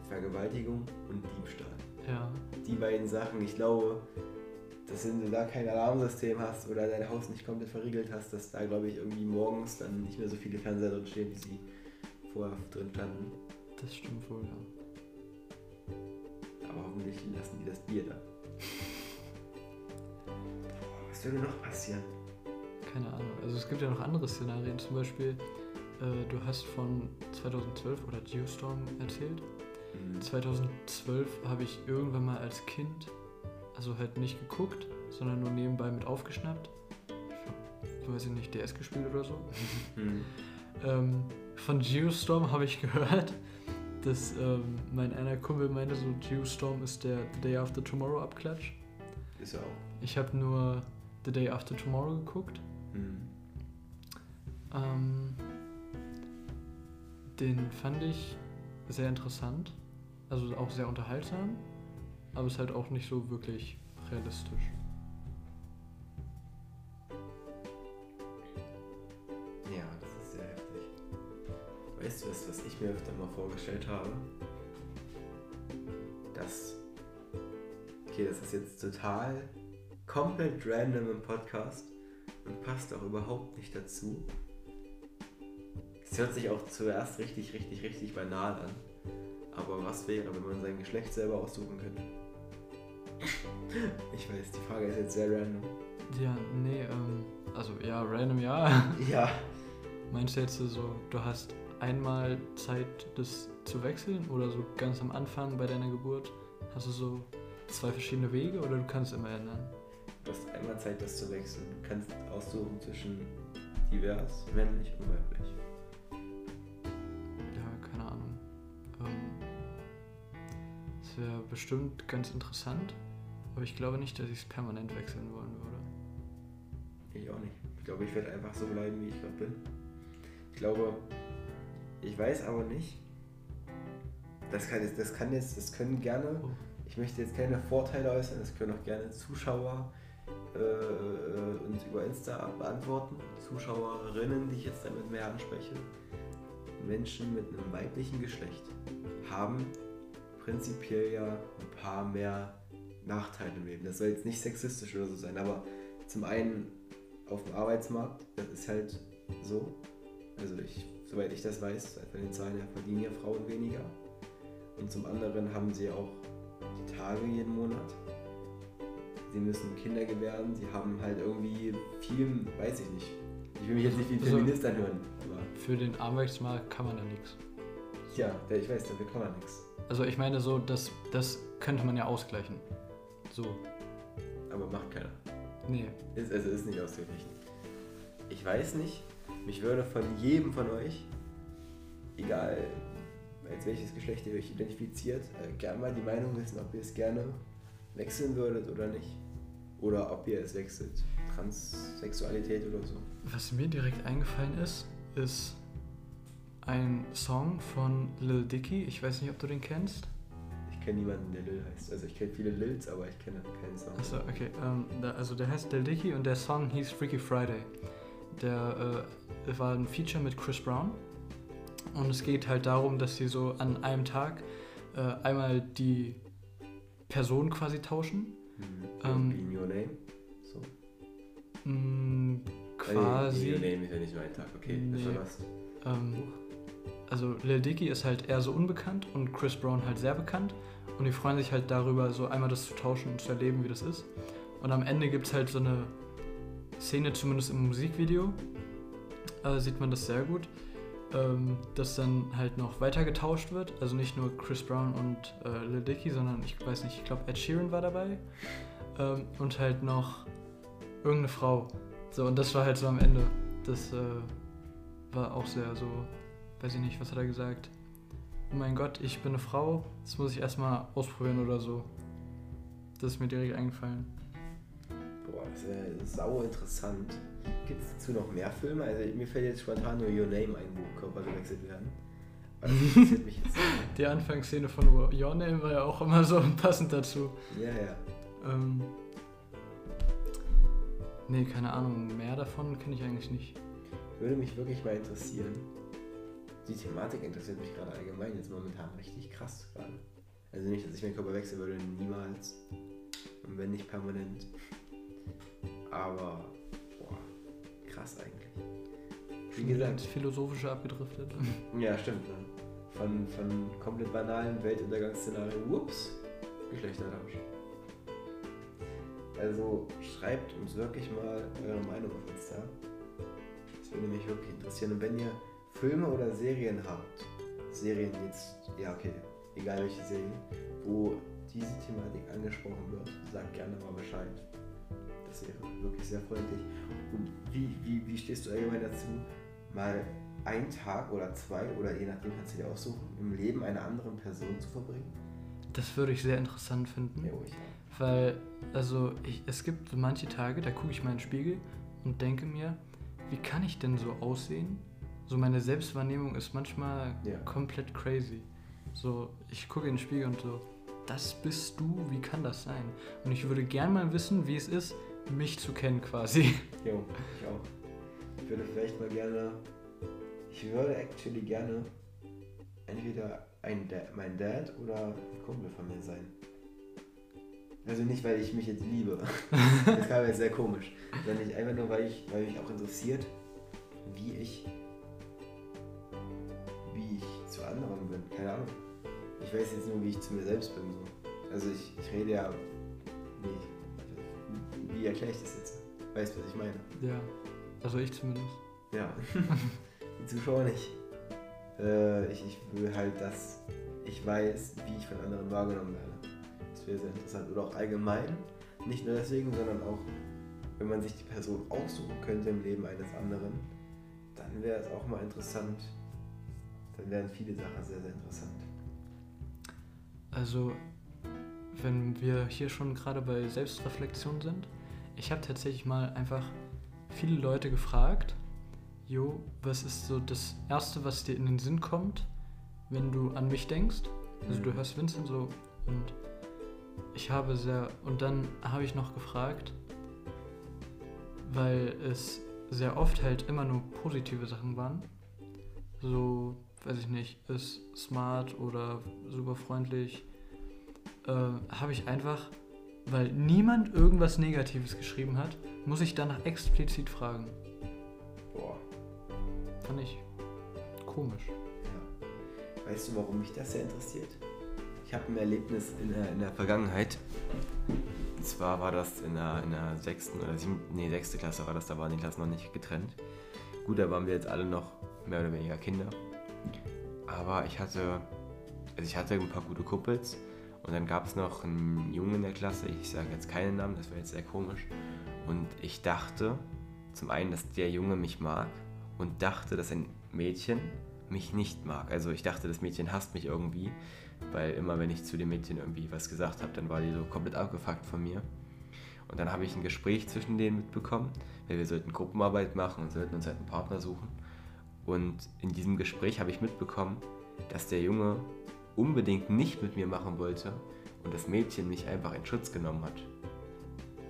Vergewaltigung und Diebstahl. Ja, Die beiden Sachen, ich glaube, dass wenn du da kein Alarmsystem hast oder dein Haus nicht komplett verriegelt hast, dass da, glaube ich, irgendwie morgens dann nicht mehr so viele Fernseher drin stehen, wie sie vorher drin standen. das stimmt wohl, ja. Aber hoffentlich lassen die das Bier da. Boah, was würde noch passieren? Keine Ahnung. Also es gibt ja noch andere Szenarien. Zum Beispiel, äh, du hast von 2012 oder Geostorm erzählt. Hm, 2012 habe ich irgendwann mal als Kind, also halt nicht geguckt, sondern nur nebenbei mit aufgeschnappt. Ich weiß ich nicht, DS gespielt oder so. Hm. Ähm, von Geostorm habe ich gehört, dass ähm, mein einer Kumpel meinte, so Geostorm ist der The Day After Tomorrow Abklatsch. Ist ja auch. Ich habe nur The Day After Tomorrow geguckt. Hm. Ähm, den fand ich sehr interessant, also auch sehr unterhaltsam, aber ist halt auch nicht so wirklich realistisch. Ja, das ist sehr heftig. Weißt du, was, was ich mir öfter mal vorgestellt habe? Dass. Okay, das ist jetzt total komplett random im Podcast und passt auch überhaupt nicht dazu. Es hört sich auch zuerst richtig, richtig, richtig banal an. Aber was wäre, wenn man sein Geschlecht selber aussuchen könnte? Ich weiß, die Frage ist jetzt sehr random. Ja, nee, ähm, also ja, random ja. Ja. Meinst du jetzt so, du hast einmal Zeit, das zu wechseln oder so ganz am Anfang bei deiner Geburt hast du so zwei verschiedene Wege oder du kannst immer ändern? Du hast einmal Zeit, das zu wechseln. Du kannst aussuchen zwischen divers, männlich und weiblich. Ja, keine Ahnung. Ähm, Es wäre bestimmt ganz interessant, aber ich glaube nicht, dass ich es permanent wechseln wollen würde. Ich auch nicht. Ich glaube, ich werde einfach so bleiben, wie ich gerade bin. Ich glaube, ich weiß aber nicht. Das kann jetzt, das kann jetzt, das können gerne. Oh. Ich möchte jetzt keine Vorteile äußern, das können auch gerne Zuschauer äh, äh, uns über Insta beantworten. Zuschauerinnen, die ich jetzt damit mehr anspreche. Menschen mit einem weiblichen Geschlecht haben prinzipiell ja ein paar mehr Nachteile im Leben. Das soll jetzt nicht sexistisch oder so sein, aber zum einen auf dem Arbeitsmarkt, das ist halt so. Also ich, soweit ich das weiß, von den Zahlen her verdienen ja Frauen weniger. Und zum anderen haben sie auch die Tage jeden Monat. Sie müssen Kinder gebären, sie haben halt irgendwie viel, weiß ich nicht. Ich will mich jetzt nicht wie ein Also- Feminist anhören, aber Für den Arbeitsmarkt kann man da nichts. ja, ich weiß, dafür kann man nichts. Also ich meine so, das, das könnte man ja ausgleichen. So. Aber macht keiner. Nee. Ist, also ist nicht ausgeglichen. Ich weiß nicht, mich würde von jedem von euch, egal als welches Geschlecht ihr euch identifiziert, äh, gerne mal die Meinung wissen, ob ihr es gerne wechseln würdet oder nicht. Oder ob ihr es wechselt. Transsexualität oder so. Was mir direkt eingefallen ist, ist ein Song von Lil Dicky. Ich weiß nicht, ob du den kennst. Ich kenne niemanden, der Lil heißt. Also ich kenne viele Lils, aber ich kenne keinen Song. Achso, okay. Ähm, da, also der heißt Lil Dicky und der Song hieß Freaky Friday. Der äh, war ein Feature mit Chris Brown. Und es geht halt darum, dass sie so an einem Tag äh, einmal die Person quasi tauschen. Mhm. Ähm, In Your Name. So. Mm, Äh, In quasi. Your Name ist ja nicht nur ein Tag, okay. Das Nee. war was. Ähm, also Lil Dicky ist halt eher so unbekannt und Chris Brown halt sehr bekannt. Und die freuen sich halt darüber, so einmal das zu tauschen und zu erleben, wie das ist. Und am Ende gibt es halt so eine Szene, zumindest im Musikvideo, äh, sieht man das sehr gut, ähm, dass dann halt noch weiter getauscht wird. Also nicht nur Chris Brown und äh, Lil Dicky, sondern ich weiß nicht, ich glaube Ed Sheeran war dabei. Ähm, und halt noch irgendeine Frau. So, und das war halt so am Ende. Das äh, war auch sehr so, weiß ich nicht, was hat er gesagt? Oh mein Gott, ich bin eine Frau, das muss ich erstmal ausprobieren oder so. Das ist mir direkt eingefallen. Boah, das ist sau interessant. Gibt es dazu noch mehr Filme? Also mir fällt jetzt spontan nur Your Name ein, wo Körper gewechselt werden. Aber das interessiert mich jetzt. nicht. Die Anfangsszene von Your Name war ja auch immer so passend dazu. Ja, ja. Ähm, nee, keine Ahnung, mehr davon kenne ich eigentlich nicht. Würde mich wirklich mal interessieren. Die Thematik interessiert mich gerade allgemein jetzt momentan richtig krass gerade. Also nicht, dass ich meinen Körper wechseln würde, niemals. Und wenn nicht permanent. Aber, boah, krass eigentlich. Wie gesagt, Philosophische abgedriftet. Ja, stimmt. Ne? Von, von komplett banalen Weltuntergangsszenarien, whoops, Geschlechtertausch. Also schreibt uns wirklich mal eure Meinung auf Insta. Das würde mich wirklich interessieren. Und wenn ihr Filme oder Serien habt, Serien jetzt, ja okay, egal welche Serien, wo diese Thematik angesprochen wird, sagt gerne mal Bescheid. Das wäre wirklich sehr freundlich. Und wie, wie, wie stehst du allgemein dazu, mal einen Tag oder zwei oder je nachdem kannst du dir aussuchen, im Leben einer anderen Person zu verbringen? Das würde ich sehr interessant finden. Ja, ruhig. Weil, also, ich, es gibt so manche Tage, da gucke ich mal in den Spiegel und denke mir, wie kann ich denn so aussehen? So meine Selbstwahrnehmung ist manchmal Ja. komplett crazy. So, ich gucke in den Spiegel und so, das bist du, wie kann das sein? Und ich würde gern mal wissen, wie es ist, mich zu kennen quasi. Jo, ich auch. Ich würde vielleicht mal gerne, ich würde actually gerne entweder ein Da- mein Dad oder ein Kumpel von mir sein. Also nicht, weil ich mich jetzt liebe. Das kam jetzt sehr komisch. Sondern nicht einfach nur, weil ich, weil mich auch interessiert, wie ich, wie ich zu anderen bin. Keine Ahnung. Ich weiß jetzt nur, wie ich zu mir selbst bin. So. Also ich, ich rede ja, wie, wie erkläre ich das jetzt? Weißt du, was ich meine? Ja, also ich zumindest. Ja, die Zuschauer nicht. Äh, ich, ich will halt, dass ich weiß, wie ich von anderen wahrgenommen werde. Das wäre sehr interessant. Oder auch allgemein. Nicht nur deswegen, sondern auch, wenn man sich die Person aussuchen könnte im Leben eines anderen, dann wäre es auch mal interessant. Dann wären viele Sachen sehr, sehr interessant. Also, wenn wir hier schon gerade bei Selbstreflexion sind, ich habe tatsächlich mal einfach viele Leute gefragt, Jo, was ist so das Erste, was dir in den Sinn kommt, wenn du an mich denkst? Also du Mhm. hörst Vincent so und ich habe sehr, und dann habe ich noch gefragt, weil es sehr oft halt immer nur positive Sachen waren. So, weiß ich nicht, ist smart oder super freundlich. Äh, habe ich einfach, weil niemand irgendwas Negatives geschrieben hat, muss ich danach explizit fragen. Boah. Fand ich komisch. Ja. Weißt du, warum mich das sehr interessiert? Ich habe ein Erlebnis in der, in der Vergangenheit. Und zwar war das in der, in der sechsten oder siebten, nee, sechste Klasse war das, da waren die Klassen noch nicht getrennt. Gut, da waren wir jetzt alle noch mehr oder weniger Kinder. Aber ich hatte, also ich hatte ein paar gute Kumpels und dann gab es noch einen Jungen in der Klasse, ich sage jetzt keinen Namen, das wäre jetzt sehr komisch. Und ich dachte zum einen, dass der Junge mich mag und dachte, dass ein Mädchen mich nicht mag. Also ich dachte, das Mädchen hasst mich irgendwie, weil immer wenn ich zu dem Mädchen irgendwie was gesagt habe, dann war die so komplett abgefuckt von mir. Und dann habe ich ein Gespräch zwischen denen mitbekommen, weil wir sollten Gruppenarbeit machen und sollten uns halt einen Partner suchen. Und in diesem Gespräch habe ich mitbekommen, dass der Junge unbedingt nicht mit mir machen wollte und das Mädchen mich einfach in Schutz genommen hat.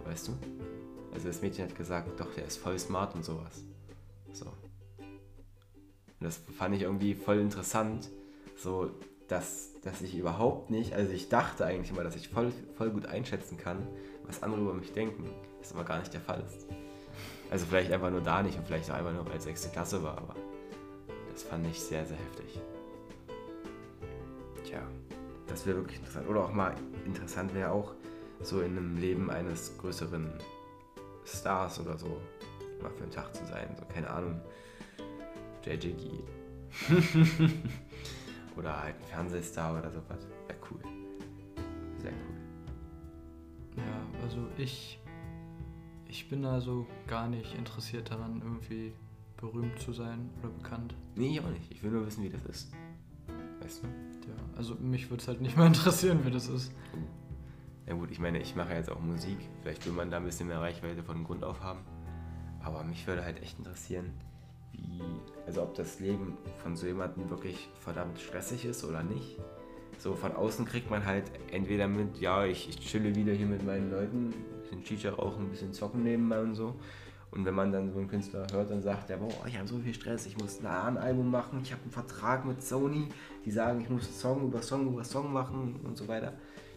Weißt du? Also das Mädchen hat gesagt, doch, der ist voll smart und sowas. So. Und das fand ich irgendwie voll interessant, so dass, dass ich überhaupt nicht, also ich dachte eigentlich immer, dass ich voll, voll gut einschätzen kann, was andere über mich denken, was aber gar nicht der Fall ist. Also vielleicht einfach nur da nicht und vielleicht auch einfach nur, weil es sechste Klasse war, aber das fand ich sehr, sehr heftig. Tja, das wäre wirklich interessant. Oder auch mal interessant wäre auch, so in einem Leben eines größeren Stars oder so mal für einen Tag zu sein. So, keine Ahnung. JJG. oder halt ein Fernsehstar oder sowas. Wäre cool. Sehr cool. Ja, also ich, ich bin da so gar nicht interessiert daran, irgendwie berühmt zu sein oder bekannt. Nee, ich auch nicht. Ich will nur wissen, wie das ist. Weißt du? Ja, also mich würde es halt nicht mal interessieren, wie das ist. Ja gut, ich meine, ich mache jetzt auch Musik. Vielleicht will man da ein bisschen mehr Reichweite von Grund auf haben. Aber mich würde halt echt interessieren, wie, also ob das Leben von so jemandem wirklich verdammt stressig ist oder nicht. So von außen kriegt man halt entweder mit, ja, ich, ich chille wieder hier mit meinen Leuten, ein bisschen Shisha rauchen, ein bisschen zocken nebenbei und so. Und wenn man dann so einen Künstler hört, dann sagt er, boah, ich habe so viel Stress, ich muss ein Album machen, ich habe einen Vertrag mit Sony, die sagen, ich muss Song über Song über Song machen und so weiter.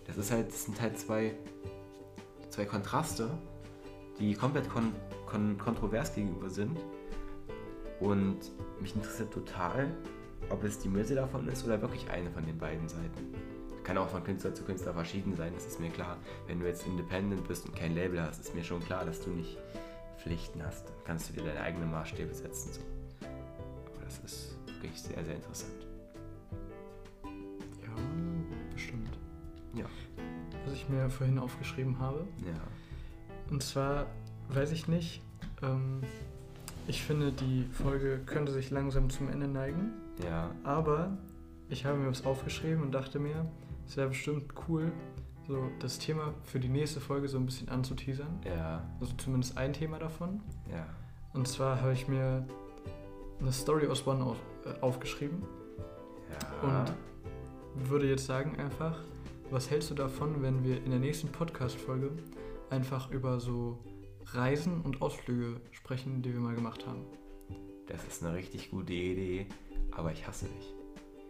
Das ist halt, das sind halt zwei, zwei Kontraste, die komplett kon kon kontrovers gegenüber sind. Und mich interessiert total, ob es die Mitte davon ist oder wirklich eine von den beiden Seiten. Kann auch von Künstler zu Künstler verschieden sein, das ist mir klar. Wenn du jetzt independent bist und kein Label hast, ist mir schon klar, dass du nicht Pflichten hast. Dann kannst du dir deine eigenen Maßstäbe setzen. So. Aber das ist wirklich sehr, sehr interessant. Ja, bestimmt. Ja. Was ich mir vorhin aufgeschrieben habe. Ja. Und zwar, weiß ich nicht, ähm, ich finde, die Folge könnte sich langsam zum Ende neigen. Ja. Aber ich habe mir was aufgeschrieben und dachte mir, es wäre bestimmt cool, so das Thema für die nächste Folge so ein bisschen anzuteasern. Ja. Also zumindest ein Thema davon. Ja. Und zwar habe ich mir eine Story aus One auf, äh, aufgeschrieben Ja. und würde jetzt sagen einfach, was hältst du davon, wenn wir in der nächsten Podcast-Folge einfach über so Reisen und Ausflüge sprechen, die wir mal gemacht haben? das ist eine richtig gute Idee, aber ich hasse dich.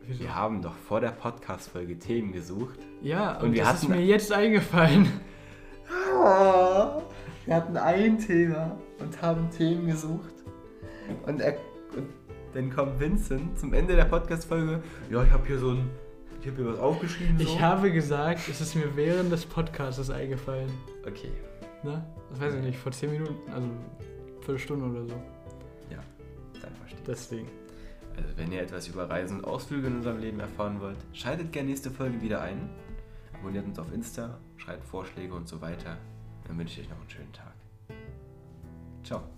Wieso? Wir haben doch vor der Podcast-Folge Themen gesucht. Ja, Und und, wir das ist mir jetzt eingefallen. Wir hatten ein Thema und haben Themen gesucht. Und, er, und dann kommt Vincent zum Ende der Podcast-Folge. Ja, ich habe hier so ein. Ich habe hier was aufgeschrieben. So. Ich habe gesagt, es ist mir während des Podcasts eingefallen. Okay. Ne? Das weiß ich nicht, vor 10 Minuten, also Viertelstunde oder so. Ja, dann verstehe ich. Deswegen. Also, wenn ihr etwas über Reisen und Ausflüge in unserem Leben erfahren wollt, schaltet gerne nächste Folge wieder ein. Abonniert uns auf Insta, schreibt Vorschläge und so weiter. Dann wünsche ich euch noch einen schönen Tag. Ciao.